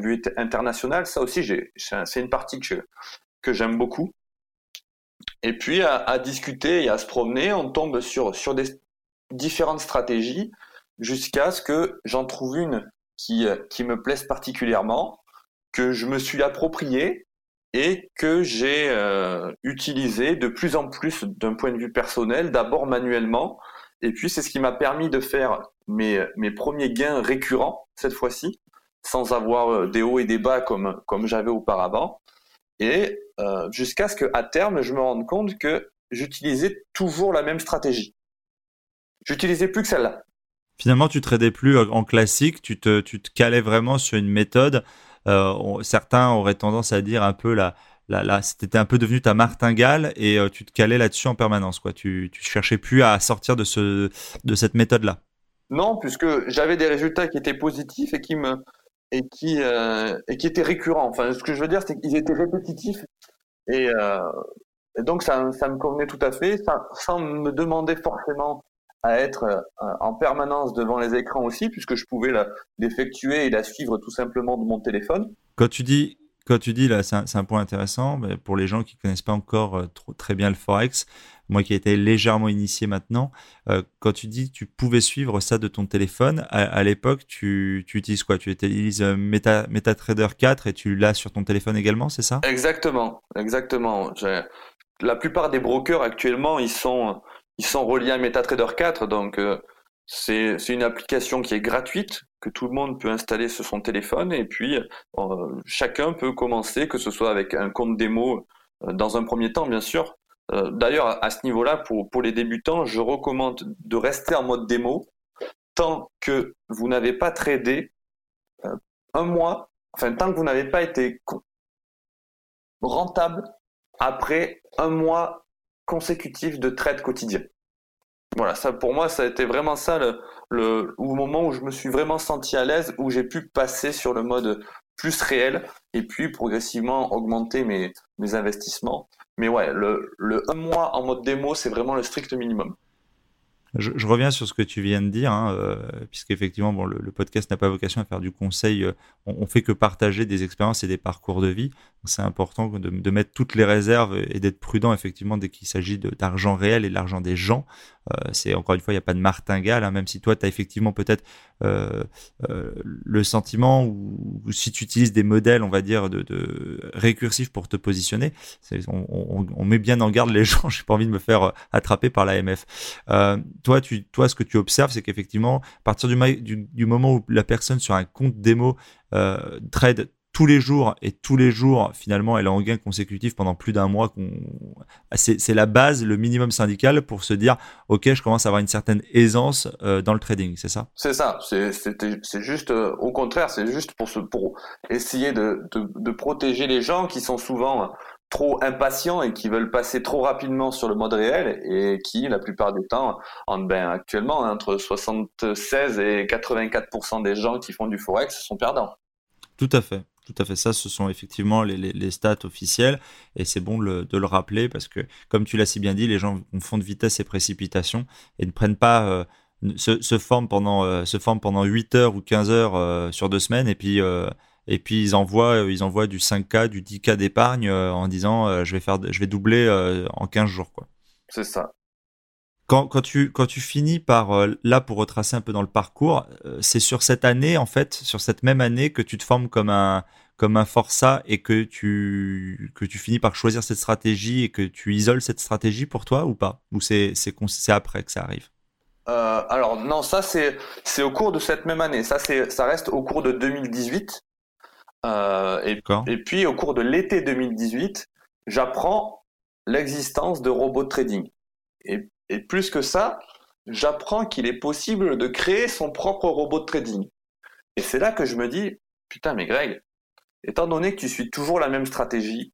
vue international. Ça aussi, c'est une partie que j'aime beaucoup. Et puis à, discuter et à se promener, on tombe sur différentes stratégies jusqu'à ce que j'en trouve une qui, euh, qui me plaise particulièrement, que je me suis appropriée et que j'ai euh, utilisé de plus en plus d'un point de vue personnel, d'abord manuellement, et puis c'est ce qui m'a permis de faire mes, mes premiers gains récurrents cette fois-ci, sans avoir euh, des hauts et des bas comme, comme j'avais auparavant, et euh, jusqu'à ce qu'à terme, je me rende compte que j'utilisais toujours la même stratégie. J'utilisais plus que celle-là. Finalement, tu tradais plus en classique, tu te, tu te calais vraiment sur une méthode. Euh, certains auraient tendance à dire un peu la, la c'était un peu devenu ta martingale et euh, tu te calais là-dessus en permanence. Quoi. Tu, tu cherchais plus à sortir de, ce, de cette méthode-là. Non, puisque j'avais des résultats qui étaient positifs et qui me et qui euh, et qui étaient récurrents. Enfin, ce que je veux dire, c'est qu'ils étaient répétitifs et, euh, et, donc ça, ça me convenait tout à fait, sans, sans me demander forcément à être en permanence devant les écrans aussi, puisque je pouvais l'effectuer et la suivre tout simplement de mon téléphone. Quand tu dis, quand tu dis là, c'est un, point intéressant, mais pour les gens qui connaissent pas encore euh, trop, très bien le Forex, moi qui ai été légèrement initié maintenant, euh, quand tu dis tu pouvais suivre ça de ton téléphone, à, l'époque, tu, tu, utilises quoi? Tu utilises Meta, MetaTrader 4 et tu l'as sur ton téléphone également, c'est ça? Exactement, exactement. La plupart des brokers actuellement, ils sont ils sont reliés à MetaTrader 4, donc euh, c'est une application qui est gratuite, que tout le monde peut installer sur son téléphone, et puis euh, chacun peut commencer, que ce soit avec un compte démo euh, dans un premier temps, bien sûr. D'ailleurs, à ce niveau-là, pour, pour les débutants, je recommande de rester en mode démo tant que vous n'avez pas tradé un mois, enfin tant que vous n'avez pas été rentable après un mois consécutif de trade quotidien. Voilà, ça pour moi, ça a été vraiment ça le, le, moment où je me suis vraiment senti à l'aise, où j'ai pu passer sur le mode plus réel et puis progressivement augmenter mes, mes investissements. Mais ouais, le, le un mois en mode démo, c'est vraiment le strict minimum. Je, reviens sur ce que tu viens de dire, hein, euh, puisqu'effectivement, bon, le, podcast n'a pas vocation à faire du conseil. Euh, on, on, fait que partager des expériences et des parcours de vie. C'est important de, mettre toutes les réserves et d'être prudent, effectivement, dès qu'il s'agit d'argent réel et de l'argent des gens. Euh, c'est encore une fois, il n'y a pas de martingale, hein, même si toi, tu as effectivement peut-être euh, euh, le sentiment ou, si tu utilises des modèles, on va dire, de, de récursifs pour te positionner, on, on, on, met bien en garde les (laughs) gens. J'ai pas envie de me faire attraper par l'AMF. Euh, toi, tu, toi, ce que tu observes, c'est qu'effectivement, à partir du, du, du, moment où la personne sur un compte démo euh, trade tous les jours et tous les jours, finalement, elle est en gain consécutif pendant plus d'un mois. C'est la base, le minimum syndical pour se dire, OK, je commence à avoir une certaine aisance euh, dans le trading, c'est ça? C'est ça. C'est juste, euh, au contraire, c'est juste pour, essayer de, de, de, protéger les gens qui sont souvent trop impatients et qui veulent passer trop rapidement sur le mode réel et qui, la plupart du temps, en, ben, actuellement, entre 76 et 84% des gens qui font du Forex sont perdants. Tout à fait. Tout à fait. Ça, ce sont effectivement les, stats officielles et c'est bon de le rappeler parce que, comme tu l'as si bien dit, les gens font de vitesse et précipitation et ne prennent pas, euh, se, forment pendant, euh, se forment pendant 8 heures ou 15 heures euh, sur deux semaines et puis, et puis ils envoient, ils envoient du 5K, du 10K d'épargne en disant je vais faire, je vais doubler en 15 jours, quoi. C'est ça. Quand, quand, tu, quand tu finis par, euh, là, pour retracer un peu dans le parcours, euh, c'est sur cette année, en fait, sur cette même année que tu te formes comme un, comme un forçat et que tu, que tu finis par choisir cette stratégie et que tu isoles cette stratégie pour toi ou pas? Ou c'est, après que ça arrive? Euh, Alors, non, ça, c'est, c'est au cours de cette même année. Ça, c'est, ça reste au cours de 2018. et, et puis, au cours de l'été 2018, j'apprends l'existence de robots trading. Et et plus que ça, j'apprends qu'il est possible de créer son propre robot de trading. Et c'est là que je me dis, putain, mais Greg, étant donné que tu suis toujours la même stratégie,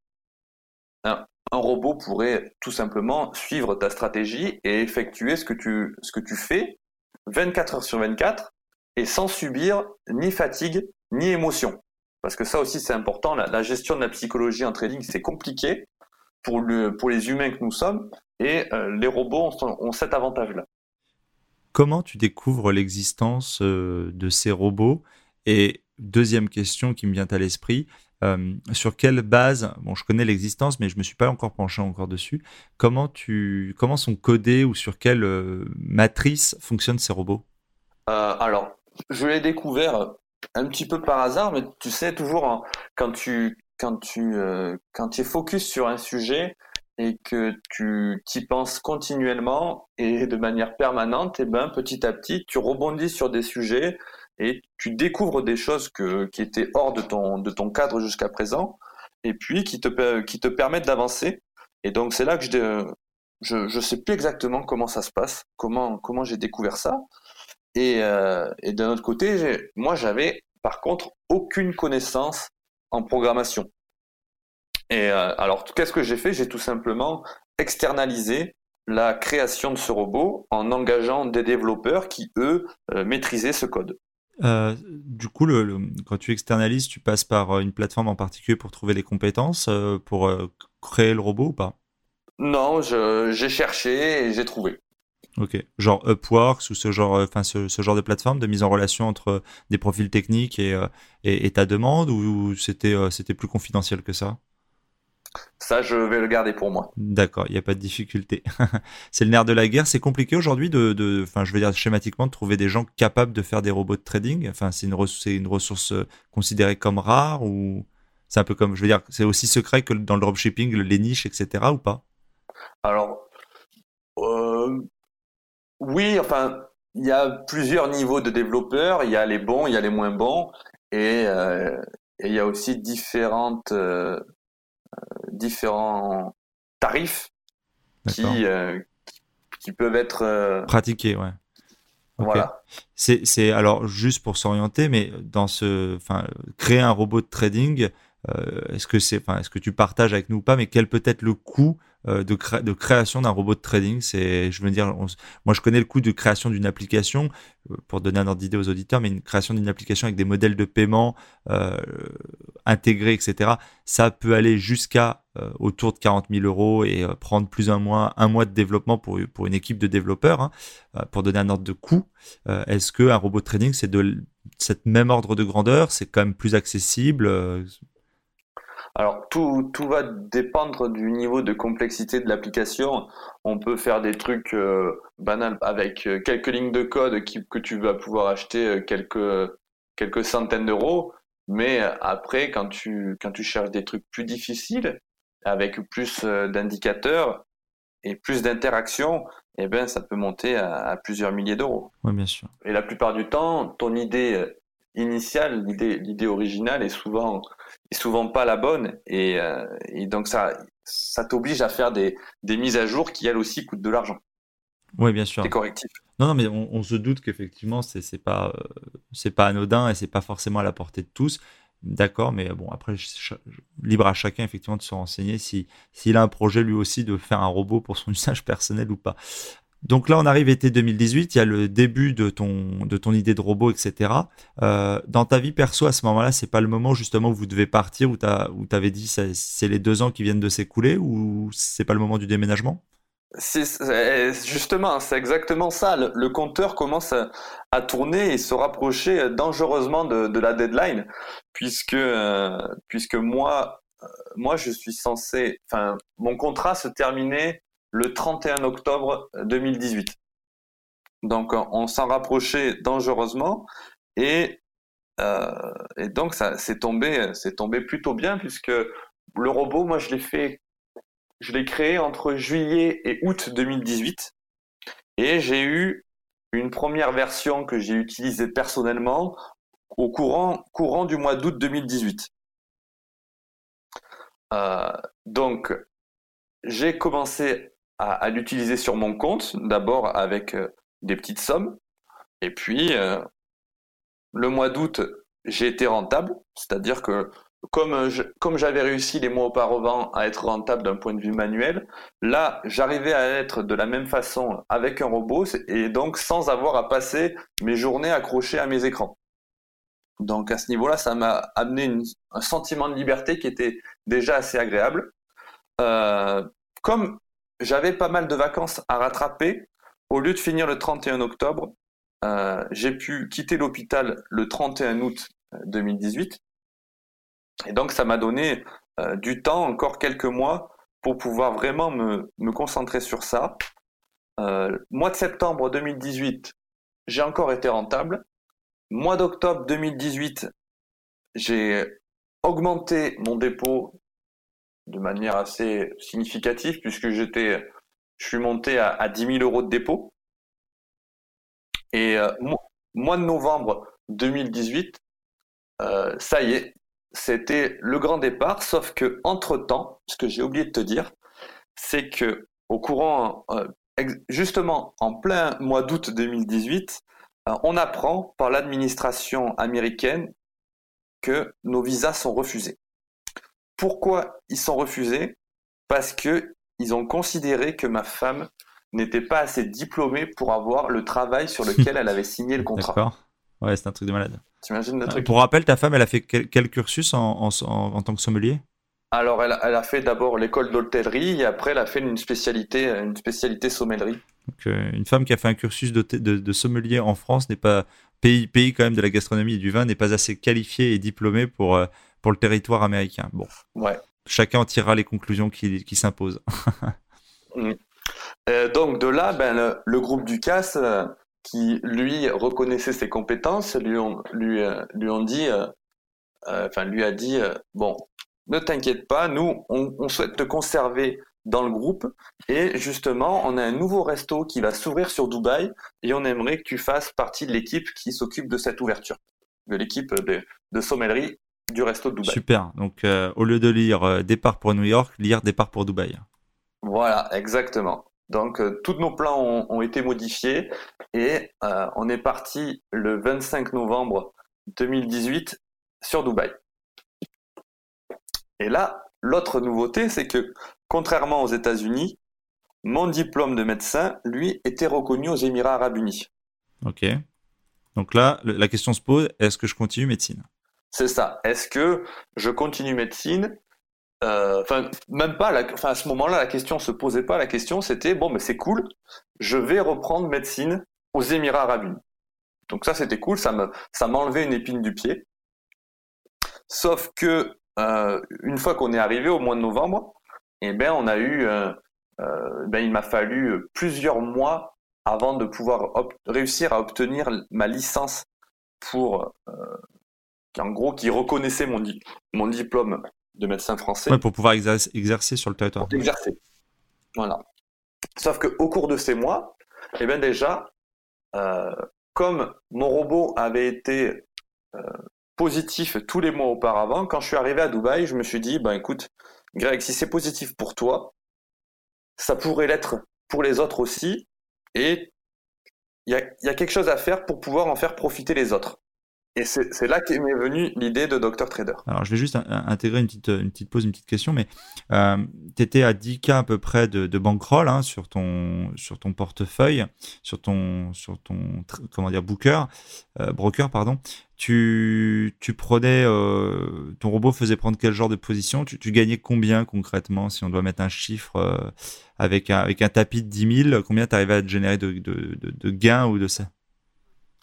un, robot pourrait tout simplement suivre ta stratégie et effectuer ce que tu, ce que tu fais 24 heures sur 24 et sans subir ni fatigue ni émotion. Parce que ça aussi c'est important, la, gestion de la psychologie en trading c'est compliqué pour, le, pour les humains que nous sommes et euh, les robots ont, cet avantage-là. Comment tu découvres l'existence euh, de ces robots? Et deuxième question qui me vient à l'esprit, euh, sur quelle base, bon je connais l'existence mais je me suis pas encore penché encore dessus, comment, tu, comment sont codés ou sur quelle matrice fonctionnent ces robots? Alors, je l'ai découvert un petit peu par hasard, mais tu sais toujours hein, quand tu quand tu quand tu es focus sur un sujet, et que tu t'y penses continuellement et de manière permanente, et eh ben petit à petit, tu rebondis sur des sujets et tu découvres des choses que, qui étaient hors de ton, de ton cadre jusqu'à présent et puis qui te, qui te permettent d'avancer. Et donc c'est là que je, je je sais plus exactement comment ça se passe, comment comment j'ai découvert ça. Et, euh, et d'un autre côté, moi j'avais par contre aucune connaissance en programmation. Et euh, alors, qu'est-ce que j'ai fait? J'ai tout simplement externalisé la création de ce robot en engageant des développeurs qui, eux, euh, maîtrisaient ce code. Euh, du coup, le, quand tu externalises, tu passes par une plateforme en particulier pour trouver les compétences, pour créer le robot ou pas? Non, j'ai cherché et j'ai trouvé. Ok, genre Upworks ou ce genre, enfin ce, genre de plateforme de mise en relation entre des profils techniques et, et, et ta demande ou c'était c'était plus confidentiel que ça? Ça, je vais le garder pour moi. D'accord, il n'y a pas de difficulté. (laughs) c'est le nerf de la guerre. C'est compliqué aujourd'hui de, enfin, je veux dire schématiquement, de trouver des gens capables de faire des robots de trading. Enfin, c'est une, une ressource euh, considérée comme rare ou c'est un peu comme, je veux dire, c'est aussi secret que dans le dropshipping, les niches, etc. ou pas? Alors, euh, oui, enfin, il y a plusieurs niveaux de développeurs. Il y a les bons, il y a les moins bons, et, euh, il y a aussi différentes différents tarifs qui, euh, qui peuvent être euh, pratiqués, ouais. Voilà. C'est alors juste pour s'orienter, mais dans ce, enfin, créer un robot de trading, euh, est-ce que c'est, enfin, est-ce que tu partages avec nous ou pas, mais quel peut être le coût euh, de, création d'un robot de trading. C'est, je veux dire, moi je connais le coût de création d'une application, euh, pour donner un ordre d'idée aux auditeurs, mais une création d'une application avec des modèles de paiement euh, intégrés, etc. Ça peut aller jusqu'à autour de 40 000 euros et prendre plus ou moins un mois de développement pour, pour une équipe de développeurs. Hein, pour donner un ordre de coût, est-ce qu'un robot de trading, c'est de cette même ordre de grandeur C'est quand même plus accessible alors tout, tout va dépendre du niveau de complexité de l'application. On peut faire des trucs euh, banals avec euh, quelques lignes de code qui, que tu vas pouvoir acheter euh, quelques, quelques centaines d'euros. Mais après, quand tu, quand tu cherches des trucs plus difficiles, avec plus d'indicateurs et plus d'interactions, eh ben, ça peut monter à, à plusieurs milliers d'euros. Oui, bien sûr. Et la plupart du temps, ton idée initiale, l'idée, l'idée originale est souvent souvent pas la bonne et, euh, et donc ça, ça t'oblige à faire des, des, mises à jour qui elles aussi coûtent de l'argent. Oui, bien sûr. Des correctifs. Non, non, mais on, se doute qu'effectivement, c'est, c'est pas, euh, c'est pas anodin et c'est pas forcément à la portée de tous. D'accord, mais bon, après, libre à chacun effectivement de se renseigner si, s'il a un projet lui aussi de faire un robot pour son (laughs) usage personnel ou pas. Donc là, on arrive été 2018, il y a le début de ton, de ton idée de robot, etc. Euh, dans ta vie perso, à ce moment-là, c'est pas le moment justement où vous devez partir, où tu avais dit c'est les deux ans qui viennent de s'écouler, ou c'est pas le moment du déménagement? Justement, c'est exactement ça. Le, compteur commence à, tourner et se rapprocher dangereusement de, la deadline, puisque, euh, puisque moi, euh, moi, je suis censé, enfin, mon contrat se terminait le 31 octobre 2018. Donc on s'en rapprochait dangereusement et, euh, donc ça c'est tombé tombé plutôt bien puisque le robot moi je l'ai fait je l'ai créé entre juillet et août 2018 et j'ai eu une première version que j'ai utilisée personnellement au courant courant du mois d'août 2018. Euh, donc j'ai commencé à, l'utiliser sur mon compte, d'abord avec euh, des petites sommes. Et puis, euh, le mois d'août, j'ai été rentable, c'est-à-dire que comme, comme j'avais réussi les mois auparavant à être rentable d'un point de vue manuel, là, j'arrivais à être de la même façon avec un robot et donc sans avoir à passer mes journées accrochées à mes écrans. Donc à ce niveau-là, ça m'a amené un sentiment de liberté qui était déjà assez agréable. Euh, comme j'avais pas mal de vacances à rattraper. Au lieu de finir le 31 octobre, euh, j'ai pu quitter l'hôpital le 31 août 2018. Euh, Et donc, ça m'a donné euh, du temps, encore quelques mois, pour pouvoir vraiment me, me concentrer sur ça. mois de septembre 2018, j'ai encore été rentable. Mois d'octobre 2018, j'ai augmenté mon dépôt de manière assez significative puisque j'étais, je suis monté à, à 10 000 euros de dépôt. Et euh, mois de novembre 2018, euh, ça y est, c'était le grand départ, sauf que entre temps, ce que j'ai oublié de te dire, c'est que au courant, euh, justement en plein mois d'août 2018, on apprend par l'administration américaine que nos visas sont refusés. Pourquoi ils sont refusés? Parce que ils ont considéré que ma femme n'était pas assez diplômée pour avoir le travail sur lequel elle avait signé le (laughs) contrat. D'accord. Ouais, c'est un truc de malade. T'imagines le truc? Pour rappel, ta femme, elle a fait quel, cursus en, tant que sommelier? Alors, elle, a fait d'abord l'école d'hôtellerie et après, elle a fait une spécialité, une spécialité sommellerie. Donc, euh, une femme qui a fait un cursus de, de sommelier en France n'est pas pays, pays quand même de la gastronomie et du vin n'est pas assez qualifiée et diplômée pour euh, pour le territoire américain. Bon. Ouais. Chacun en tirera les conclusions qui, qui s'imposent. (laughs) Mm. Euh, donc de là, ben, le, groupe du CAS, euh, qui lui reconnaissait ses compétences, lui ont, lui, euh, lui ont dit, enfin lui a dit, bon, ne t'inquiète pas, nous, on, on, souhaite te conserver dans le groupe et justement, on a un nouveau resto qui va s'ouvrir sur Dubaï et on aimerait que tu fasses partie de l'équipe qui s'occupe de cette ouverture, de l'équipe de, de sommellerie du resto de Dubaï. Super. Donc, euh, au lieu de lire euh, départ pour New York, lire départ pour Dubaï. Voilà, exactement. Donc, euh, tous nos plans ont, été modifiés et on est parti le 25 novembre 2018 sur Dubaï. Et là, l'autre nouveauté, c'est que contrairement aux États-Unis, mon diplôme de médecin, lui, était reconnu aux Émirats arabes unis. Ok. Donc là, la question se pose, est-ce que je continue médecine? C'est ça. Est-ce que je continue médecine? Euh, Enfin, même pas. À ce moment-là, la question se posait pas. La question, c'était bon, mais c'est cool. Je vais reprendre médecine aux Émirats Arabes Unis. Donc ça, c'était cool. Ça me, ça m'enlevait une épine du pied. Sauf que euh, une fois qu'on est arrivé au mois de novembre, eh ben, on a eu, euh, ben, il m'a fallu plusieurs mois avant de pouvoir réussir à obtenir ma licence pour en gros, qui reconnaissait mon, mon diplôme de médecin français. pour pouvoir exercer, sur le territoire. exercer. Voilà. Sauf qu'au cours de ces mois, eh bien déjà, euh, comme mon robot avait été euh, positif tous les mois auparavant, quand je suis arrivé à Dubaï, je me suis dit, ben écoute, Greg, si c'est positif pour toi, ça pourrait l'être pour les autres aussi, et il y a, y a quelque chose à faire pour pouvoir en faire profiter les autres. Et c'est là qu'est venue l'idée de Dr Trader. Alors, je vais juste intégrer une petite, une petite pause, une petite question, mais euh, tu étais à 10K à peu près de, de bankroll hein, sur, ton, sur ton portefeuille, sur ton, sur ton comment dire, booker, euh, broker, pardon. Tu, tu prenais, euh, ton robot faisait prendre quel genre de position? Tu, tu, gagnais combien concrètement, si on doit mettre un chiffre euh, avec, un, avec un tapis de 10 000, combien tu arrivais à générer de, de, de, de gains ou de ça?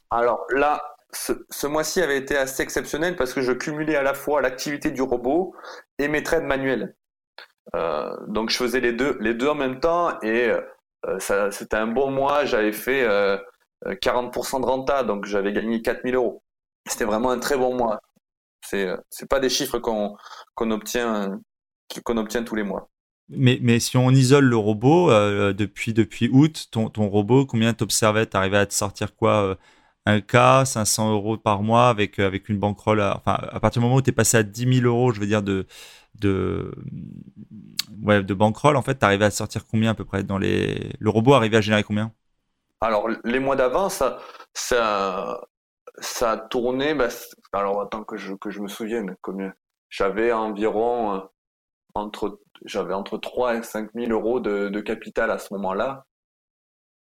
Alors là, ce, mois-ci avait été assez exceptionnel parce que je cumulais à la fois l'activité du robot et mes trades manuels. Euh, donc je faisais les deux, les deux en même temps et euh, c'était un bon mois. J'avais fait 40% euh, de renta, donc j'avais gagné 4000 euros. C'était vraiment un très bon mois. C'est c'est pas des chiffres qu'on qu'on obtient qu'on obtient tous les mois. Mais, mais si on isole le robot depuis depuis août, ton, ton robot, combien t'observais? T'arrivais à te sortir quoi un cas, 500 euros par mois avec, euh, avec une bankroll. enfin, à partir du moment où tu es passé à 10 000 euros, je veux dire, de, de, ouais, de bankroll, en fait, tu arrivais à sortir combien à peu près dans les... Le robot arrivait à générer combien? Alors, les mois d'avant, ça, ça, ça a tourné. Bah, alors, attends que je, que je me souvienne combien? J'avais environ euh, entre, j'avais entre 3 et 5 000 euros de, de capital à ce moment-là.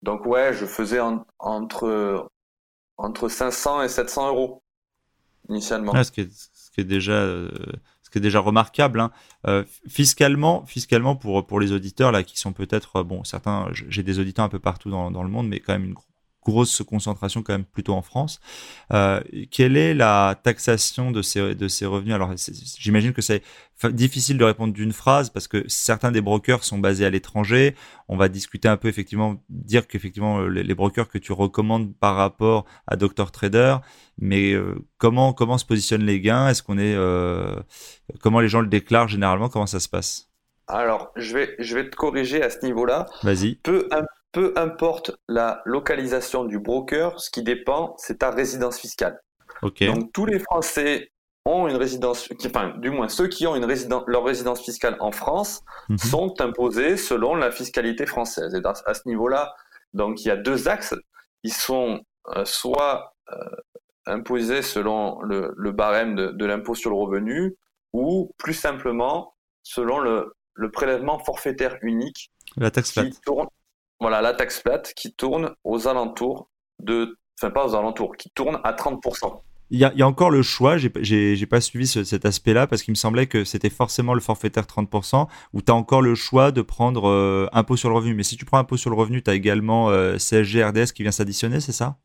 Donc, ouais, je faisais entre entre 500 et 700 euros initialement. déjà, euh, ce qui est déjà remarquable. Hein. Euh, fiscalement, fiscalement pour, pour les auditeurs là, qui sont peut-être, euh, bon, certains, j'ai des auditeurs un peu partout dans, dans, le monde, mais quand même une grosse concentration quand même plutôt en France. Euh, quelle est la taxation de ces, de ces revenus? Alors, j'imagine que c'est difficile de répondre d'une phrase parce que certains des brokers sont basés à l'étranger. On va discuter un peu, effectivement, dire qu'effectivement, les, les, brokers que tu recommandes par rapport à Dr. Trader, mais euh, comment, comment se positionnent les gains? Est-ce qu'on est, euh, comment les gens le déclarent généralement? Comment ça se passe? Alors, je vais, je vais te corriger à ce niveau-là. Vas-y. Peu, peu importe la localisation du broker, ce qui dépend, c'est ta résidence fiscale. Donc tous les Français ont une résidence, enfin du moins ceux qui ont une résidence, leur résidence fiscale en France mhm. sont imposés selon la fiscalité française. Et à ce niveau-là, donc il y a deux axes. Ils sont euh, soit euh, imposés selon le, barème de, l'impôt sur le revenu, ou plus simplement selon le, prélèvement forfaitaire unique. La taxe flat. Voilà, la taxe plate qui tourne aux alentours de, enfin pas aux alentours, qui tourne à 30%. Il y, a, il y a encore le choix, j'ai pas suivi cet aspect-là parce qu'il me semblait que c'était forcément le forfaitaire 30% où tu as encore le choix de prendre euh, impôt sur le revenu. Mais si tu prends impôt sur le revenu, tu as également euh, CSG RDS qui vient s'additionner, c'est ça?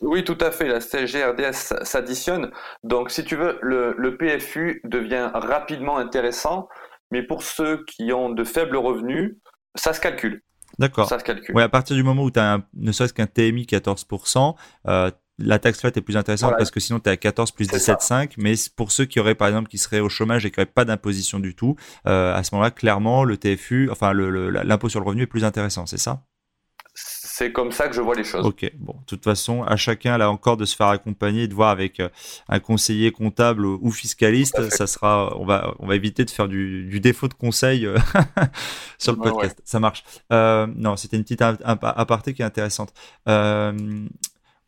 Oui, tout à fait. La CSG RDS s'additionne. Donc, si tu veux, le, le, PFU devient rapidement intéressant, mais pour ceux qui ont de faibles revenus, ça se calcule. D'accord. Ça se calcule. Ouais, à partir du moment où tu as ne serait-ce qu'un TMI 14%, euh, la taxe flat est plus intéressante parce que sinon tu es à 14 plus 17,5. Mais pour ceux qui auraient par exemple qui seraient au chômage et qui n'auraient pas d'imposition du tout, euh, à ce moment-là, clairement, le TFU, enfin l'impôt sur le revenu est plus intéressant, c'est ça? C'est comme ça que je vois les choses. Ok, bon, de toute façon, à chacun là encore de se faire accompagner, de voir avec euh, un conseiller comptable ou fiscaliste, ça sera, on va, on va éviter de faire du, défaut de conseil euh, (laughs) sur le podcast. Ça marche. Euh, non, c'était une petite aparté qui est intéressante.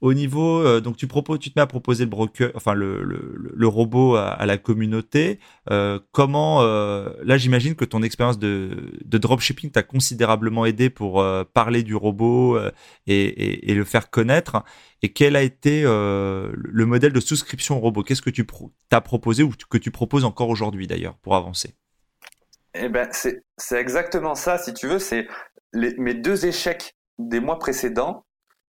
Au niveau, euh, donc tu proposes, tu te mets à proposer le broker, enfin le, le, robot à, la communauté. Euh, comment, euh, là j'imagine que ton expérience de, de dropshipping t'a considérablement aidé pour parler du robot et, le faire connaître. Et quel a été le modèle de souscription au robot? Qu'est-ce que tu as proposé ou que tu proposes encore aujourd'hui d'ailleurs pour avancer? Eh ben c'est exactement ça. Si tu veux, c'est mes deux échecs des mois précédents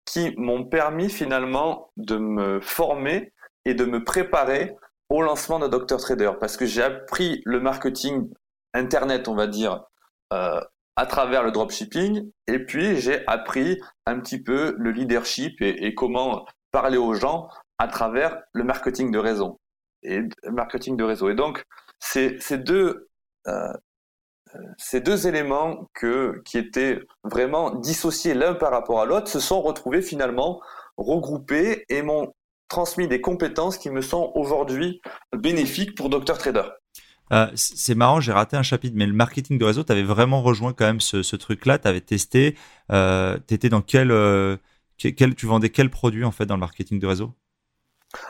qui m'ont permis finalement de me former et de me préparer au lancement de Dr Trader. Parce que j'ai appris le marketing internet, on va dire, euh, à travers le dropshipping. Et puis j'ai appris un petit peu le leadership et, comment parler aux gens à travers le marketing de réseau. Et marketing de réseau. Et donc ces, ces deux euh, ces deux éléments que, qui étaient vraiment dissociés l'un par rapport à l'autre se sont retrouvés finalement regroupés et m'ont transmis des compétences qui me sont aujourd'hui bénéfiques pour Dr Trader. Euh, c'est marrant, j'ai raté un chapitre, mais le marketing de réseau, tu avais vraiment rejoint quand même ce, truc-là, tu avais testé, euh, tu étais dans quel, euh, quel, tu vendais quel produit en fait dans le marketing de réseau?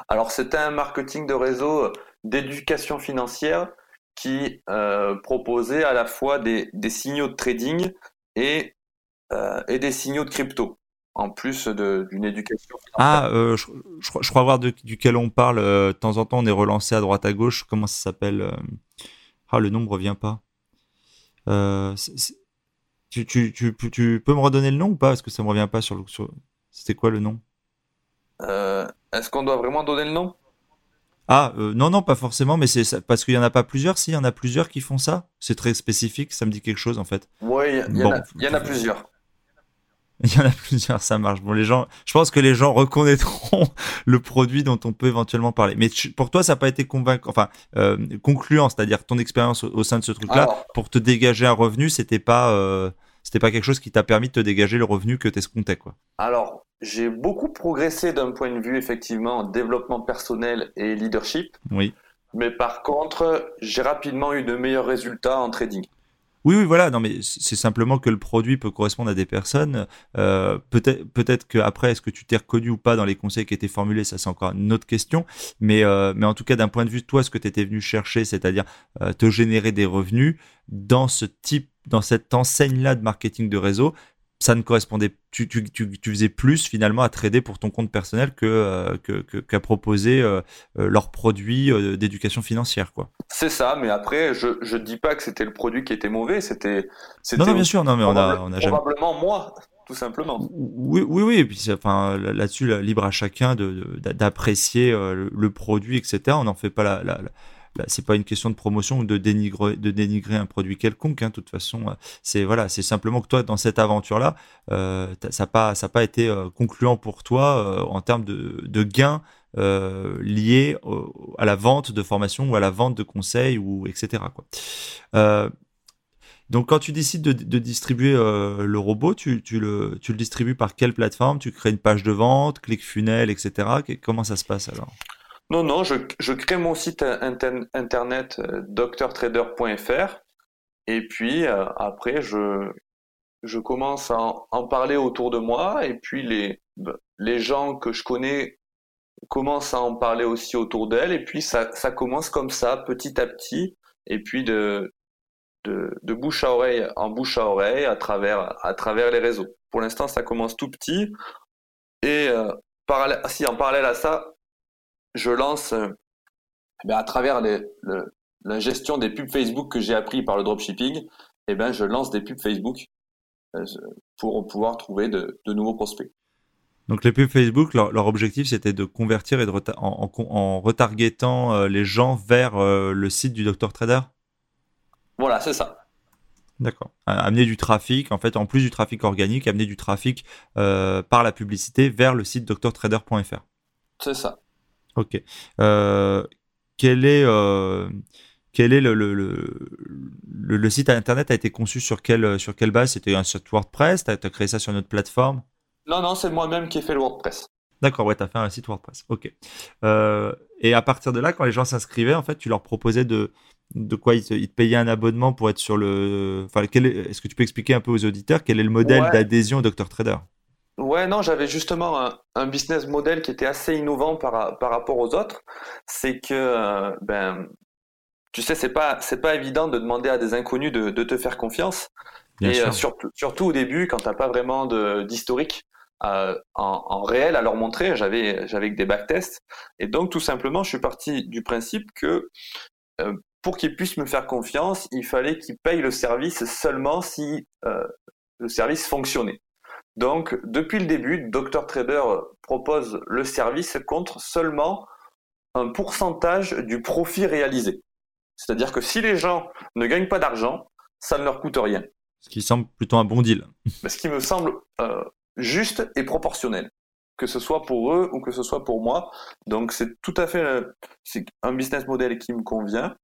Alors c'était un marketing de réseau d'éducation financière qui euh, proposait à la fois des, signaux de trading et, euh, et des signaux de crypto, en plus d'une éducation. Ah, euh, je, crois voir duquel on parle. de temps en temps, on est relancé à droite à gauche. Comment ça s'appelle Ah, le nom ne revient pas. Tu, tu, tu, tu, peux me redonner le nom ou pas? Parce que ça ne me revient pas sur le. Sur... C'était quoi le nom? Est-ce qu'on doit vraiment donner le nom? Ah, euh, non, non, pas forcément, mais c'est parce qu'il n'y en a pas plusieurs. Si, il y en a plusieurs qui font ça. C'est très spécifique, ça me dit quelque chose en fait. Oui, il y, en a plusieurs. (laughs) Il y en a plusieurs, ça marche. Bon, les gens, je pense que les gens reconnaîtront (laughs) le produit dont on peut éventuellement parler. Mais pour toi, ça n'a pas été convaincant, enfin euh, concluant, c'est-à-dire ton expérience au, sein de ce truc-là, pour te dégager un revenu, c'était pas, euh, c'était pas quelque chose qui t'a permis de te dégager le revenu que tu escomptais, quoi. Alors, j'ai beaucoup progressé d'un point de vue effectivement développement personnel et leadership. Oui. Mais par contre, j'ai rapidement eu de meilleurs résultats en trading. Oui, oui, voilà. Non, mais c'est simplement que le produit peut correspondre à des personnes. Euh, peut-être, peut-être qu'après, est-ce que tu t'es reconnu ou pas dans les conseils qui étaient formulés, ça c'est encore une autre question. Mais, euh, mais en tout cas, d'un point de vue, toi, ce que tu étais venu chercher, c'est-à-dire euh, te générer des revenus dans ce type, dans cette enseigne-là de marketing de réseau, ça ne correspondait tu, tu, tu, tu, faisais plus finalement à trader pour ton compte personnel que euh, qu'à proposer euh, euh, leurs produits d'éducation financière quoi. C'est ça, mais après je je dis pas que c'était le produit qui était mauvais, c'était Non, non bien sûr, non mais on a on a probablement moi tout simplement. Oui, oui, oui. Et puis, enfin, là-dessus, libre à chacun d'apprécier de, le produit, etc. On n'en fait pas la, la, c'est pas une question de promotion ou de dénigrer, un produit quelconque. Hein, de toute façon, euh, c'est voilà, c'est simplement que toi, dans cette aventure-là, euh, ça n'a pas, été euh, concluant pour toi en termes de, gains liés à la vente de formation ou à la vente de conseils ou etc. Donc, quand tu décides de, distribuer le robot, tu, le, distribues par quelle plateforme? Tu crées une page de vente, ClickFunnels, etc. Comment ça se passe alors? Non, non, je, je, crée mon site internet euh, docteurtrader.fr et puis euh, après je, je commence à en, parler autour de moi. Et puis les, les gens que je connais commencent à en parler aussi autour d'elles et puis ça, ça commence comme ça petit à petit. Et puis de, de, de, bouche à oreille en bouche à oreille à travers, à travers les réseaux. Pour l'instant ça commence tout petit. Et euh, si en parallèle à ça je lance euh, eh à travers la gestion des pubs Facebook que j'ai appris par le dropshipping, eh ben, je lance des pubs Facebook euh, pour pouvoir trouver de, nouveaux prospects. Donc les pubs Facebook, leur, objectif c'était de convertir et de en, retargetant euh, les gens vers le site du Dr Trader? Voilà, c'est ça. D'accord. Amener du trafic, en fait, en plus du trafic organique, amener du trafic par la publicité vers le site drtrader.fr. C'est ça. Ok. Euh, quel est, euh, quel est le, le, le, le, site internet a été conçu sur quelle, sur quelle base? C'était un site WordPress? Tu as, créé ça sur notre plateforme? Non, non, c'est moi-même qui ai fait le WordPress. D'accord, ouais, tu as fait un site WordPress. Ok. Euh, et à partir de là, quand les gens s'inscrivaient, en fait, tu leur proposais de, de quoi? Ils te, payaient un abonnement pour être sur le. Enfin, est-ce que tu peux expliquer un peu aux auditeurs quel est le modèle d'adhésion au Dr Trader? Ouais, non, j'avais justement un, un, business model qui était assez innovant par, par rapport aux autres. C'est que, euh, ben, tu sais, c'est pas, c'est pas évident de demander à des inconnus de, de te faire confiance. et euh, surtout, surtout au début, quand t'as pas vraiment d'historique euh, en, en, réel à leur montrer, j'avais, j'avais que des backtests. Et donc, tout simplement, je suis parti du principe que euh, pour qu'ils puissent me faire confiance, il fallait qu'ils payent le service seulement si le service fonctionnait. Donc, depuis le début, Dr Trader propose le service contre seulement un pourcentage du profit réalisé. C'est-à-dire que si les gens ne gagnent pas d'argent, ça ne leur coûte rien. Ce qui semble plutôt un bon deal. Ce qui me semble euh, juste et proportionnel, que ce soit pour eux ou que ce soit pour moi. Donc c'est tout à fait euh, un business model qui me convient.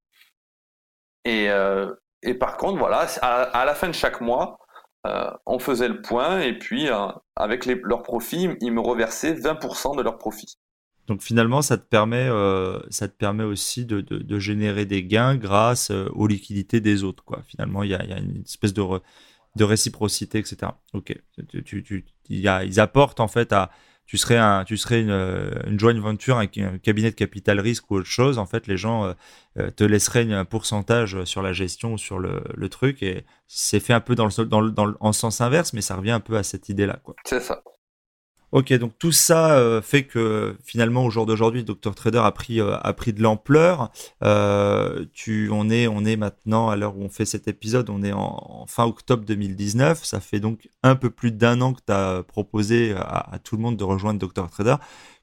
Et, euh, et par contre, voilà, à, la fin de chaque mois, euh, on faisait le point et puis euh, avec leurs profits, ils me reversaient 20% de leurs profits. Donc finalement, ça te permet, euh, ça te permet aussi de, générer des gains grâce aux liquidités des autres. Quoi. Finalement, il y a, une espèce de, réciprocité, etc. Ok. Ils apportent en fait à, tu serais un, tu serais une, une joint venture avec un cabinet de capital risque ou autre chose. En fait, les gens te laisseraient un pourcentage sur la gestion sur le, le truc et c'est fait un peu dans le, dans, le, dans le, en sens inverse, mais ça revient un peu à cette idée-là. C'est ça. Ok, donc tout ça euh, fait que finalement au jour d'aujourd'hui, Dr Trader a pris euh, a pris de l'ampleur. Euh, tu, on est on est maintenant à l'heure où on fait cet épisode, on est en, fin octobre 2019. Ça fait donc un peu plus d'un an que tu as proposé à, à, tout le monde de rejoindre Dr Trader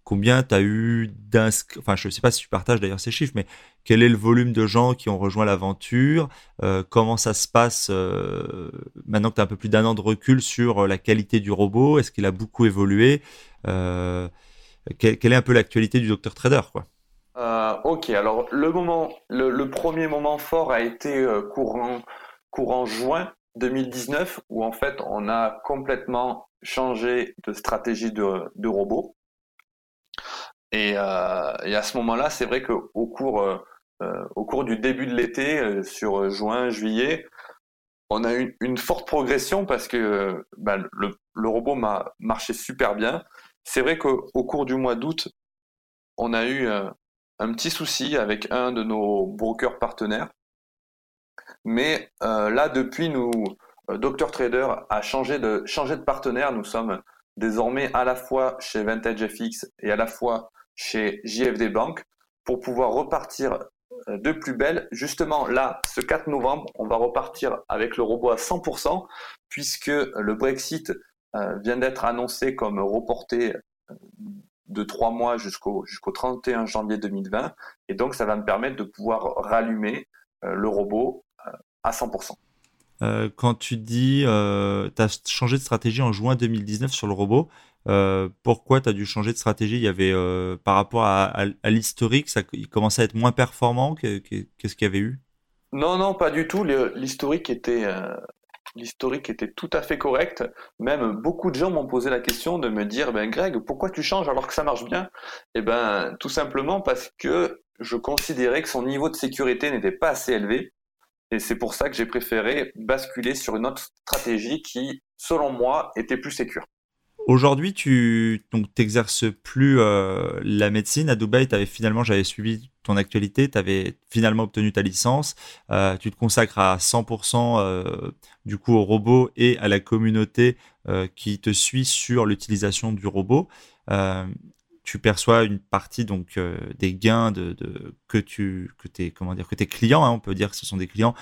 combien tu as eu d'inscrits, enfin je ne sais pas si tu partages d'ailleurs ces chiffres, mais quel est le volume de gens qui ont rejoint l'aventure, euh, comment ça se passe euh, maintenant que tu as un peu plus d'un an de recul sur euh, la qualité du robot, est-ce qu'il a beaucoup évolué, quelle, est un peu l'actualité du Dr Trader quoi? Ok, alors le moment, le, premier moment fort a été courant, courant juin 2019 où en fait on a complètement changé de stratégie de, de robot. Euh, et, à ce moment-là, c'est vrai qu'au cours, euh, euh, au cours du début de l'été, sur juin, juillet, on a eu une forte progression parce que bah, le, robot m'a marché super bien. C'est vrai qu'au cours du mois d'août, on a eu un petit souci avec un de nos brokers partenaires. Mais là, depuis, nous, Dr Trader a changé de, changé de partenaire. Nous sommes désormais à la fois chez Vintage FX et à la fois chez JFD Bank pour pouvoir repartir euh, de plus belle. Justement, là, ce 4 novembre, on va repartir avec le robot à 100% puisque le Brexit euh, vient d'être annoncé comme reporté euh, de trois mois jusqu'au jusqu'au 31 janvier 2020. Et donc, ça va me permettre de pouvoir rallumer le robot à 100%. quand tu dis, tu as changé de stratégie en juin 2019 sur le robot, euh, pourquoi tu as dû changer de stratégie? Il y avait euh, par rapport à, l'historique, ça il commençait à être moins performant. Qu'est-ce qu'il y avait eu? Non, non, pas du tout. L'historique était euh, l'historique était tout à fait correct. Même beaucoup de gens m'ont posé la question de me dire, ben Greg, pourquoi tu changes alors que ça marche bien? Eh ben, tout simplement parce que je considérais que son niveau de sécurité n'était pas assez élevé. Et c'est pour ça que j'ai préféré basculer sur une autre stratégie qui, selon moi, était plus sécure. Aujourd'hui, tu donc t'exerces plus euh, la médecine. À Dubaï, avais finalement, j'avais suivi ton actualité, tu avais finalement obtenu ta licence. Euh, tu te consacres à 100% euh, du coup au robot et à la communauté qui te suit sur l'utilisation du robot tu perçois une partie donc des gains de, que tu que tes comment dire que tes clients, hein, on peut dire que ce sont des clients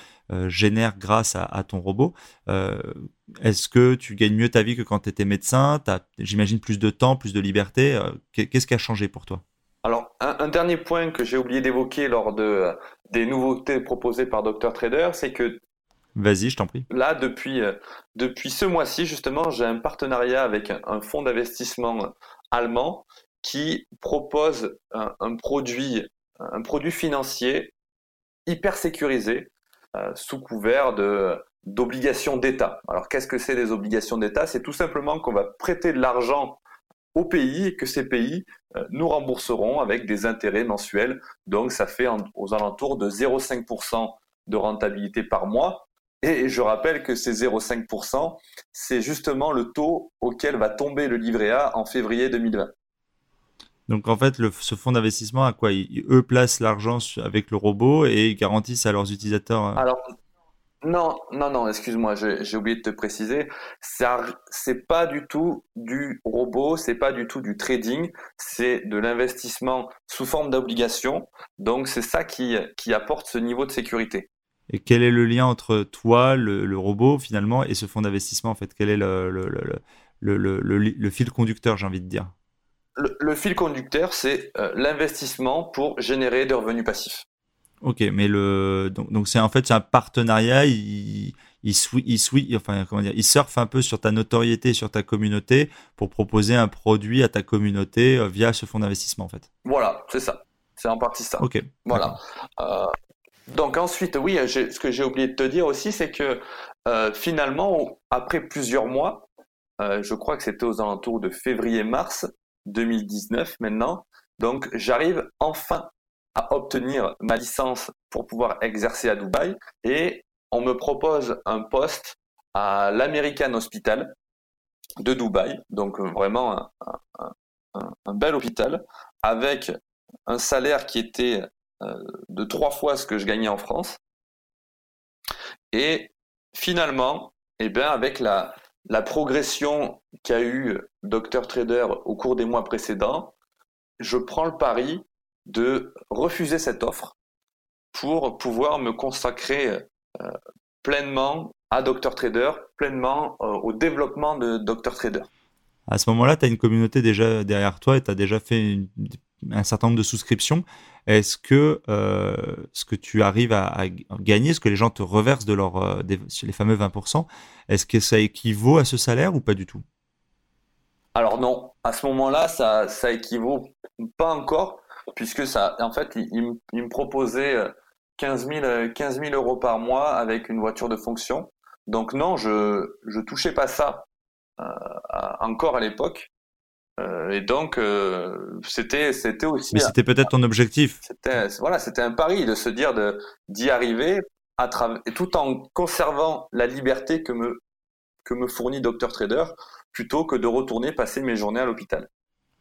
génèrent grâce à, ton robot. Euh, est-ce que tu gagnes mieux ta vie que quand tu étais médecin? J'imagine, plus de temps, plus de liberté. Qu'est-ce qui a changé pour toi? Alors, un, dernier point que j'ai oublié d'évoquer lors de, des nouveautés proposées par Dr Trader, c'est que Vas-y, je t'en prie. Là, depuis, depuis ce mois-ci, justement, j'ai un partenariat avec un fonds d'investissement allemand qui propose un, produit, un produit financier hyper sécurisé euh, sous couvert de d'obligations d'État. Alors qu'est-ce que c'est des obligations d'État? C'est tout simplement qu'on va prêter de l'argent au pays et que ces pays euh, nous rembourseront avec des intérêts mensuels. Donc ça fait aux alentours de 0,5% de rentabilité par mois. Et je rappelle que ces 0,5%, c'est justement le taux auquel va tomber le livret A en février 2020. Donc en fait, le, ce fonds d'investissement, à quoi ils, eux placent l'argent avec le robot et ils garantissent à leurs utilisateurs. Euh, Alors non, non, non, excuse-moi, j'ai oublié de te préciser. C'est pas du tout du robot, c'est pas du tout du trading, c'est de l'investissement sous forme d'obligation. Donc c'est ça qui, qui apporte ce niveau de sécurité. Et quel est le lien entre toi, le, le robot finalement, et ce fonds d'investissement en fait? Quel est le, le, le, le fil conducteur, j'ai envie de dire? Le, fil conducteur, c'est euh, l'investissement pour générer des revenus passifs. Ok, mais le donc c'est en fait c'est un partenariat. Il il, il, enfin comment dire, il surfe un peu sur ta notoriété, sur ta communauté pour proposer un produit à ta communauté euh, via ce fonds d'investissement en fait. Voilà, c'est ça. C'est en partie ça. Ok. Voilà. Euh, donc ensuite, oui, ce que j'ai oublié de te dire aussi, c'est que finalement, après plusieurs mois, je crois que c'était aux alentours de février-mars, 2019 maintenant. Donc j'arrive enfin à obtenir ma licence pour pouvoir exercer à Dubaï et on me propose un poste à l'American Hospital de Dubaï, donc vraiment un, bel hôpital avec un salaire qui était de trois fois ce que je gagnais en France. Et finalement, eh bien, avec la, la progression qu'a eu Dr Trader au cours des mois précédents, je prends le pari de refuser cette offre pour pouvoir me consacrer euh, pleinement à Dr Trader, pleinement euh, au développement de Dr Trader. À ce moment-là, tu as une communauté déjà derrière toi et tu as déjà fait un certain nombre de souscriptions. Est-ce que euh, ce que tu arrives à, gagner, ce que les gens te reversent de leur, les fameux 20%, est-ce que ça équivaut à ce salaire ou pas du tout? Alors non, à ce moment-là, ça, ça équivaut pas encore, puisque ça, en fait, il, me proposait 15 000, 15 000 euros par mois avec une voiture de fonction. Donc non, je je touchais pas ça euh, encore à l'époque. Euh, et donc, euh, c'était, c'était aussi. Mais c'était peut-être ton objectif. C'était, voilà, c'était un pari de se dire de d'y arriver à travers, tout en conservant la liberté que me que me fournit Dr Trader, plutôt que de retourner passer mes journées à l'hôpital.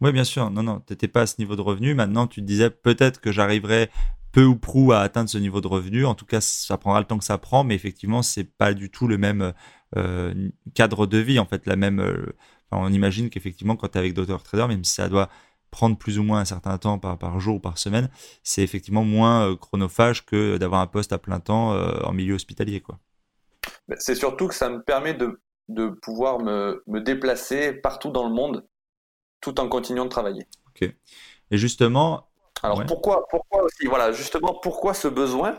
Oui, bien sûr. Non, non, t'étais pas à ce niveau de revenu. Maintenant, tu te disais peut-être que j'arriverai peu ou prou à atteindre ce niveau de revenu. En tout cas, ça prendra le temps que ça prend, mais effectivement, c'est pas du tout le même euh, cadre de vie, en fait, la même on imagine qu'effectivement, quand tu es avec Dr. Trader, même si ça doit prendre plus ou moins un certain temps par, jour ou par semaine, c'est effectivement moins euh, chronophage que d'avoir un poste à plein temps euh, en milieu hospitalier. quoi. C'est surtout que ça me permet de, de pouvoir me, déplacer partout dans le monde tout en continuant de travailler. Ok. Et justement. Alors pourquoi, pourquoi aussi Voilà, justement, pourquoi ce besoin?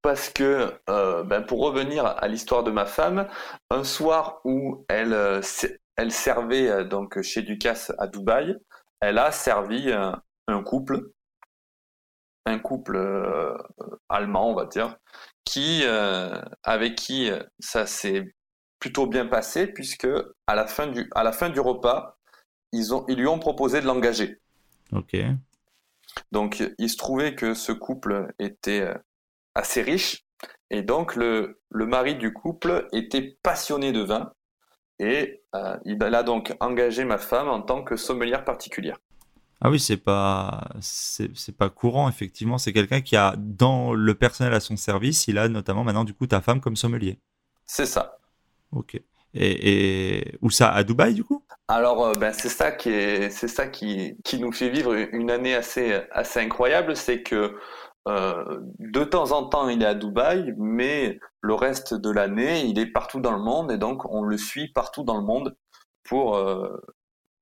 Parce que, euh, ben pour revenir à l'histoire de ma femme, un soir où elle, elle servait euh, donc chez Ducasse à Dubaï. Elle a servi un, couple, un couple euh, allemand, on va dire, qui euh, avec qui ça s'est plutôt bien passé puisque à la fin du à la fin du repas, ils ont ils lui ont proposé de l'engager. Ok. Donc il se trouvait que ce couple était assez riche et donc le le mari du couple était passionné de vin et euh, il a donc engagé ma femme en tant que sommelière particulière. Ah oui, c'est pas c'est pas courant effectivement. C'est quelqu'un qui a dans le personnel à son service, il a notamment maintenant du coup ta femme comme sommelier. C'est ça. Ok. Et, où ça à Dubaï du coup? Alors euh, ben c'est ça qui est c'est ça qui qui nous fait vivre une année assez assez incroyable, c'est que euh, de temps en temps, il est à Dubaï, mais le reste de l'année, il est partout dans le monde et donc on le suit partout dans le monde pour, euh,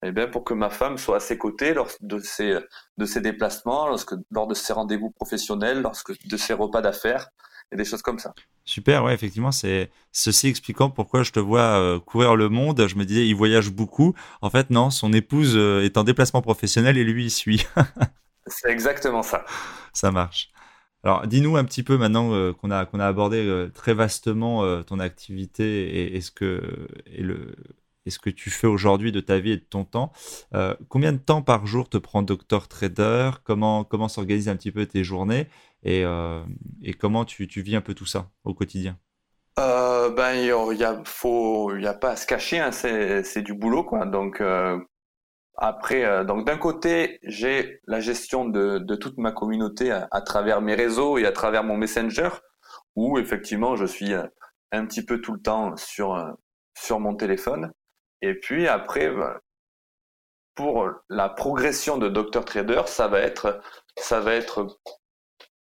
eh bien, pour que ma femme soit à ses côtés lors de ses, de ses déplacements, lorsque, lors de ses rendez-vous professionnels, lorsque de ses repas d'affaires et des choses comme ça. Super, ouais, effectivement, c'est ceci expliquant pourquoi je te vois euh, courir le monde. Je me disais, il voyage beaucoup. En fait, non, son épouse est en déplacement professionnel et lui, il suit. (laughs) c'est exactement ça. Ça marche. Alors, dis-nous un petit peu maintenant euh, qu'on a, qu'on a abordé euh, très vastement euh, ton activité et, ce que, et, le, et ce que tu fais aujourd'hui de ta vie et de ton temps. combien de temps par jour te prend Doctor Trader? Comment, comment s'organisent un petit peu tes journées? Et, et comment tu, vis un peu tout ça au quotidien? Ben, il n'y a, faut, y a pas à se cacher, hein, c'est du boulot. Donc, après, euh, donc d'un côté, j'ai la gestion de, toute ma communauté à, travers mes réseaux et à travers mon messenger, où effectivement je suis euh, un petit peu tout le temps sur euh, sur mon téléphone. Et puis après, bah, pour la progression de Dr Trader, ça va être ça va être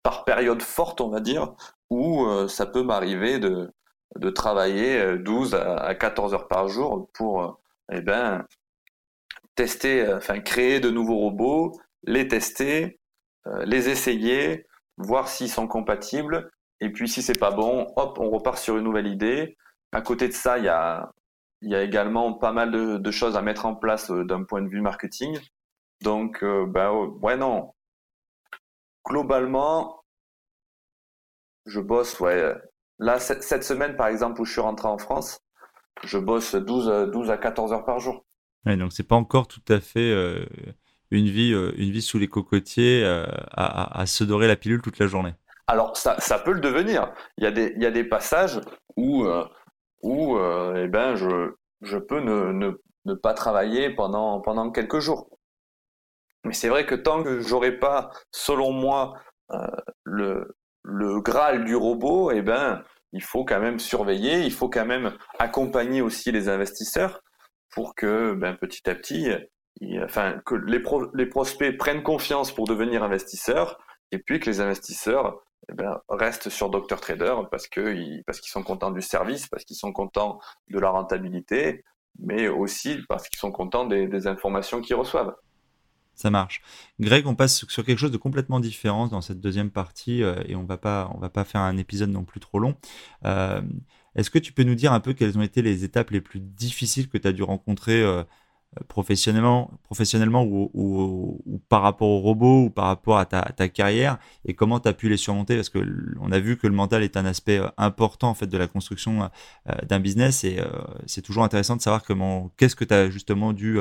par période forte, on va dire, où ça peut m'arriver de de travailler 12 à 14 heures par jour pour eh ben tester, euh, enfin créer de nouveaux robots, les tester, euh, les essayer, voir s'ils sont compatibles. Et puis si c'est pas bon, hop, on repart sur une nouvelle idée. À côté de ça, il y a, y a également pas mal de, choses à mettre en place euh, d'un point de vue marketing. Donc, ben ouais, non. Globalement, je bosse, ouais. Là, cette, semaine, par exemple, où je suis rentré en France, je bosse 12, 12 à 14 heures par jour. Ouais, donc c'est pas encore tout à fait euh, une vie, euh, une vie sous les cocotiers euh, à, à, se dorer la pilule toute la journée. Alors ça, ça peut le devenir. Il y a des, il y a des passages où, où eh ben je, je peux ne, ne, ne, pas travailler pendant, pendant quelques jours. Mais c'est vrai que tant que j'aurai pas, selon moi, euh, le, le Graal du robot, eh ben, il faut quand même surveiller, il faut quand même accompagner aussi les investisseurs pour que ben, petit à petit, enfin, que les, les prospects prennent confiance pour devenir investisseurs et puis que les investisseurs eh ben, restent sur Dr Trader parce que parce qu'ils sont contents du service, parce qu'ils sont contents de la rentabilité, mais aussi parce qu'ils sont contents des informations qu'ils reçoivent. Ça marche. Greg, on passe sur quelque chose de complètement différent dans cette deuxième partie euh, et on va pas, on va pas faire un épisode non plus trop long. Euh, est-ce que tu peux nous dire un peu quelles ont été les étapes les plus difficiles que tu as dû rencontrer euh, professionnellement, professionnellement ou, par rapport au robot ou par rapport à ta, carrière et comment tu as pu les surmonter? Parce qu'on a vu que le mental est un aspect important en fait de la construction d'un business et c'est toujours intéressant de savoir comment, qu'est-ce que tu as justement dû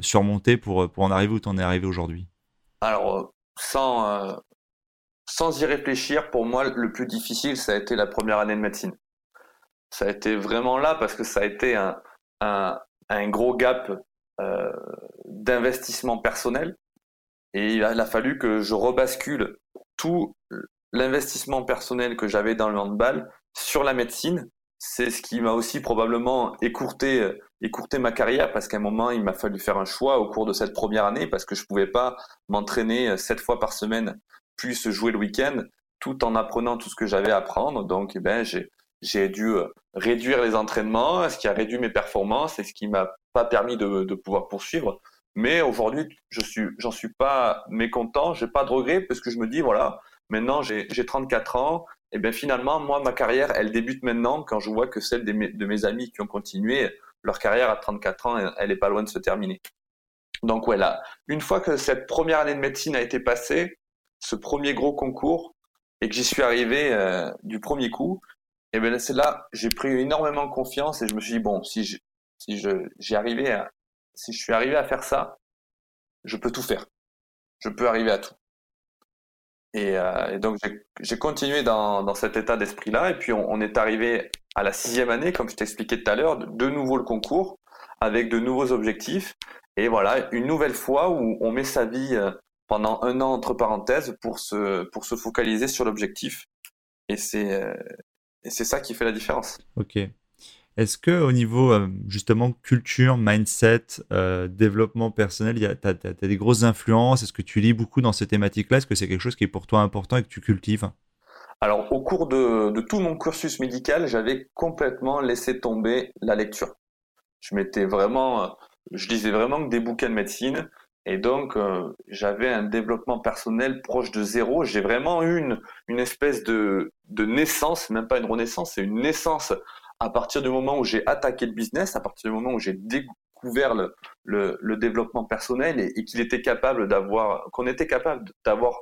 surmonter pour, pour en arriver où tu en es arrivé aujourd'hui Alors, euh, sans, euh, sans y réfléchir, pour moi, le plus difficile, ça a été la première année de médecine. Ça a été vraiment là parce que ça a été un, un, un gros gap d'investissement personnel. Et il a, il a, fallu que je rebascule tout l'investissement personnel que j'avais dans le handball sur la médecine. C'est ce qui m'a aussi probablement écourté écourter ma carrière parce qu'à un moment, il m'a fallu faire un choix au cours de cette première année parce que je pouvais pas m'entraîner euh, sept fois par semaine plus jouer le week-end tout en apprenant tout ce que j'avais à apprendre. Donc, eh ben, j'ai, dû euh, réduire les entraînements, ce qui a réduit mes performances et ce qui m'a pas permis de, de pouvoir poursuivre. Mais aujourd'hui, je suis, j'en suis pas mécontent, j'ai pas de regrets parce que je me dis, voilà, maintenant j'ai 34 ans, et bien finalement, moi, ma carrière, elle débute maintenant quand je vois que celle de mes, amis qui ont continué, leur carrière à 34 ans, elle est pas loin de se terminer. Donc voilà, une fois que cette première année de médecine a été passée, ce premier gros concours, et que j'y suis arrivé euh, du premier coup, et bien c'est là j'ai pris énormément confiance et je me suis dit bon si je, j'ai arrivé si je suis arrivé à faire ça, je peux tout faire, je peux arriver à tout. Et, euh, donc j'ai continué dans, dans, cet état d'esprit là et puis on, est arrivé à la sixième année, comme je t'expliquais tout à l'heure, de nouveau le concours avec de nouveaux objectifs. Et voilà, une nouvelle fois où on met sa vie euh, pendant un an entre parenthèses pour se, pour se focaliser sur l'objectif. Et c'est, euh, et ça qui fait la différence. Ok. Est-ce que au niveau euh, justement culture, mindset, développement personnel, tu as, des grosses influences? Est-ce que tu lis beaucoup dans ces thématiques-là? Est-ce que c'est quelque chose qui est pour toi important et que tu cultives? Alors, au cours de, tout mon cursus médical, j'avais complètement laissé tomber la lecture. Je m'étais vraiment, je lisais vraiment que des bouquins de médecine, et donc euh, j'avais un développement personnel proche de zéro. J'ai vraiment eu une, une espèce de, de naissance, même pas une renaissance, c'est une naissance à partir du moment où j'ai attaqué le business, à partir du moment où j'ai découvert le, le, développement personnel et, qu'il était capable d'avoir, qu'on était capable d'avoir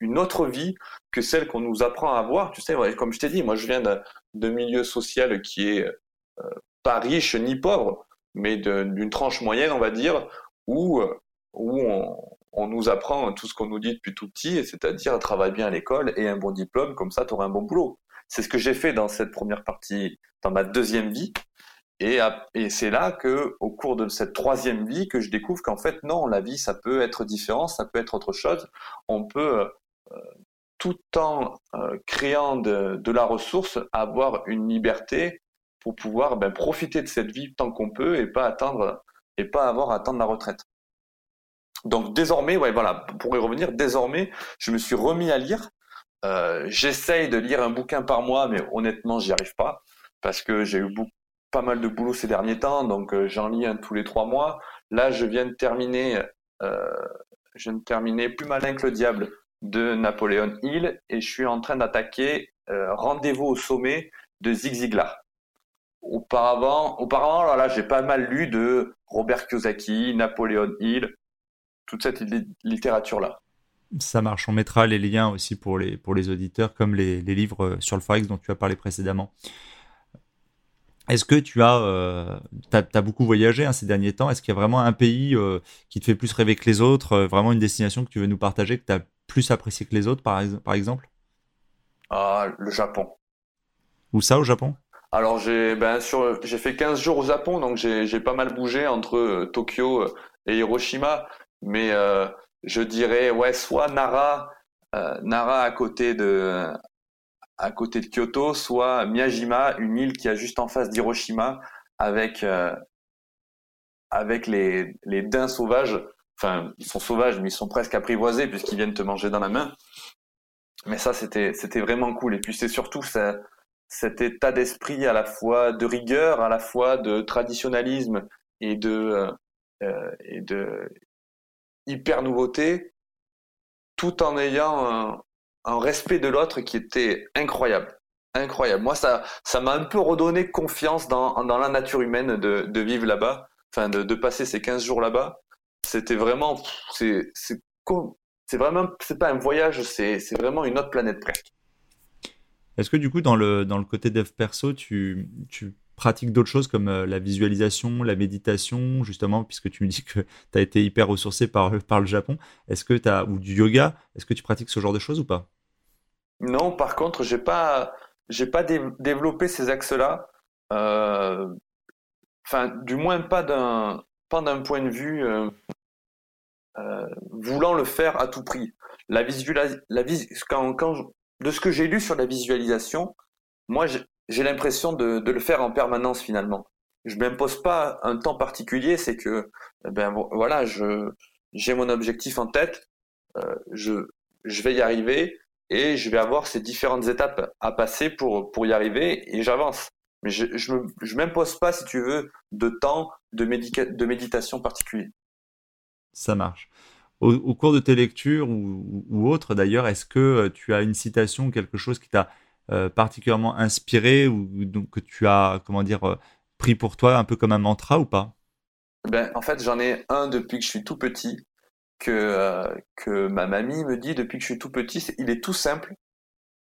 une autre vie que celle qu'on nous apprend à avoir. Tu sais, comme je t'ai dit, moi je viens d'un milieu social qui est euh, pas riche ni pauvre, mais d'une tranche moyenne, on va dire, où, euh, où on, nous apprend tout ce qu'on nous dit depuis tout petit, c'est-à-dire travaille bien à l'école et un bon diplôme, comme ça tu auras un bon boulot. C'est ce que j'ai fait dans cette première partie, dans ma deuxième vie. Et, c'est là que, au cours de cette troisième vie, que je découvre qu'en fait, non, la vie, ça peut être différent, ça peut être autre chose. On peut euh, tout en euh, créant de, la ressource, avoir une liberté pour pouvoir ben, profiter de cette vie tant qu'on peut et pas attendre et pas avoir à attendre la retraite. Donc désormais, voilà, pour y revenir, désormais, je me suis remis à lire. Euh, j'essaye de lire un bouquin par mois, mais honnêtement, j'y arrive pas parce que j'ai eu pas mal de boulot ces derniers temps, donc euh, j'en lis un tous les trois mois. Là, je viens de terminer, je de terminer plus malin que le diable de Napoléon Hill et je suis en train d'attaquer euh, Rendez-vous au sommet de Zig Ziglar. Auparavant, auparavant là, j'ai pas mal lu de Robert Kiyosaki, Napoléon Hill, toute cette littérature-là. Ça marche, on mettra les liens aussi pour les, pour les auditeurs, comme les, les livres euh, sur le Forex dont tu as parlé précédemment. Est-ce que tu as, euh, as, beaucoup voyagé hein, ces derniers temps? Est-ce qu'il y a vraiment un pays qui te fait plus rêver que les autres Vraiment une destination que tu veux nous partager, que tu as plus apprécié que les autres, par, par exemple? Ah, le Japon. Où ça, au Japon? Alors, j'ai ben, fait 15 jours au Japon, donc j'ai pas mal bougé entre euh, Tokyo euh, et Hiroshima. mais je dirais ouais soit Nara, Nara à côté de à côté de Kyoto, soit Miyajima, une île qui est juste en face d'Hiroshima, avec avec les les daims sauvages. Enfin, ils sont sauvages, mais ils sont presque apprivoisés puisqu'ils viennent te manger dans la main. Mais ça, c'était c'était vraiment cool. Et puis c'est surtout ça, cet état d'esprit à la fois de rigueur, à la fois de traditionnalisme et de euh, euh, et de hyper nouveauté, tout en ayant un, respect de l'autre qui était incroyable, incroyable. Moi, ça ça m'a un peu redonné confiance dans dans la nature humaine de vivre là-bas, enfin de passer ces 15 jours là-bas. C'était vraiment c'est vraiment c'est pas un voyage, c'est c'est vraiment une autre planète presque. Est-ce que du coup, dans le, dans le côté dev perso, tu, tu pratiques d'autres choses comme euh, la visualisation, la méditation, justement, puisque tu me dis que (laughs) tu as été hyper ressourcé par, par le Japon. Est-ce que tu ou du yoga, est-ce que tu pratiques ce genre de choses ou pas? Non, par contre, j'ai pas, j'ai pas développé ces axes-là. Euh, enfin, du moins pas d'un, pas d'un point de vue euh, voulant le faire à tout prix. La la vis quand, quand, de ce que j'ai lu sur la visualisation, moi, j'ai l'impression de, le faire en permanence finalement. Je m'impose pas un temps particulier, c'est que, eh ben voilà, je j'ai mon objectif en tête, euh, je vais y arriver et je vais avoir ces différentes étapes à passer pour pour y arriver et j'avance. Mais je je, m'impose pas, si tu veux, de temps de, de méditation particulier. Ça marche au, cours de tes lectures ou, autres d'ailleurs, est-ce que euh, tu as une citation, quelque chose qui t'a euh, particulièrement inspiré ou donc, que tu as, comment dire, euh, pris pour toi un peu comme un mantra ou pas? Ben, En fait, j'en ai un depuis que je suis tout petit, que, que ma mamie me dit depuis que je suis tout petit. il est tout simple,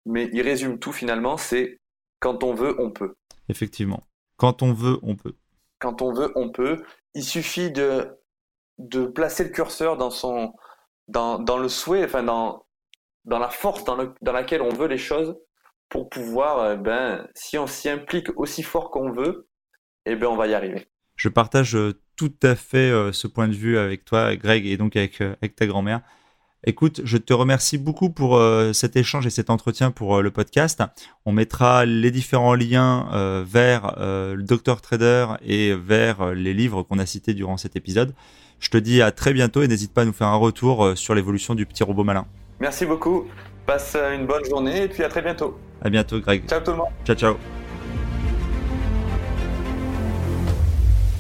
mais il résume tout finalement, c'est quand on veut, on peut. Effectivement. Quand on veut, on peut. Quand on veut, on peut. Il suffit de de placer le curseur dans son dans, dans le souhait, enfin dans dans la force dans, le, dans laquelle on veut les choses pour pouvoir, euh, ben, si on s'y implique aussi fort qu'on veut, eh ben, on va y arriver. Je partage euh, tout à fait euh, ce point de vue avec toi, Greg, et donc avec, avec ta grand-mère. Écoute, je te remercie beaucoup pour cet échange et cet entretien pour le podcast. On mettra les différents liens vers le Dr Trader et vers les livres qu'on a cités durant cet épisode. Je te dis à très bientôt et n'hésite pas à nous faire un retour sur l'évolution du petit robot malin. Merci beaucoup. Passe une bonne journée et puis à très bientôt. À bientôt, Greg. Ciao tout le monde. Ciao, ciao.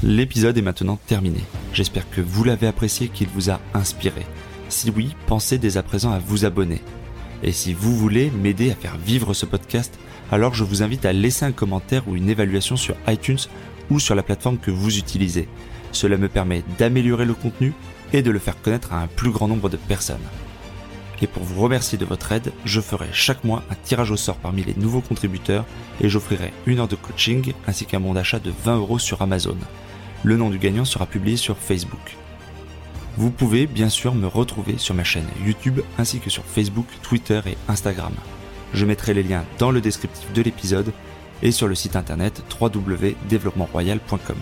L'épisode est maintenant terminé. J'espère que vous l'avez apprécié, qu'il vous a inspiré. Si oui, pensez dès à présent à vous abonner. Et si vous voulez m'aider à faire vivre ce podcast, alors je vous invite à laisser un commentaire ou une évaluation sur iTunes ou sur la plateforme que vous utilisez. Cela me permet d'améliorer le contenu et de le faire connaître à un plus grand nombre de personnes. Et pour vous remercier de votre aide, je ferai chaque mois un tirage au sort parmi les nouveaux contributeurs et j'offrirai une heure de coaching ainsi qu'un bon d'achat de 20 euros sur Amazon. Le nom du gagnant sera publié sur Facebook. Vous pouvez bien sûr me retrouver sur ma chaîne YouTube ainsi que sur Facebook, Twitter et Instagram. Je mettrai les liens dans le descriptif de l'épisode et sur le site internet www.développementroyal.com.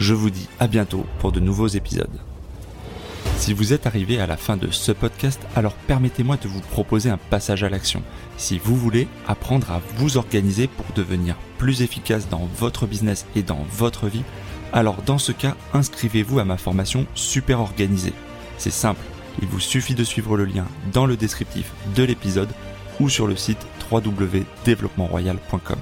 Je vous dis à bientôt pour de nouveaux épisodes. Si vous êtes arrivé à la fin de ce podcast, alors permettez-moi de vous proposer un passage à l'action. Si vous voulez apprendre à vous organiser pour devenir plus efficace dans votre business et dans votre vie, alors dans ce cas, inscrivez-vous à ma formation Super Organisée. C'est simple, il vous suffit de suivre le lien dans le descriptif de l'épisode ou sur le site www.développementroyal.com.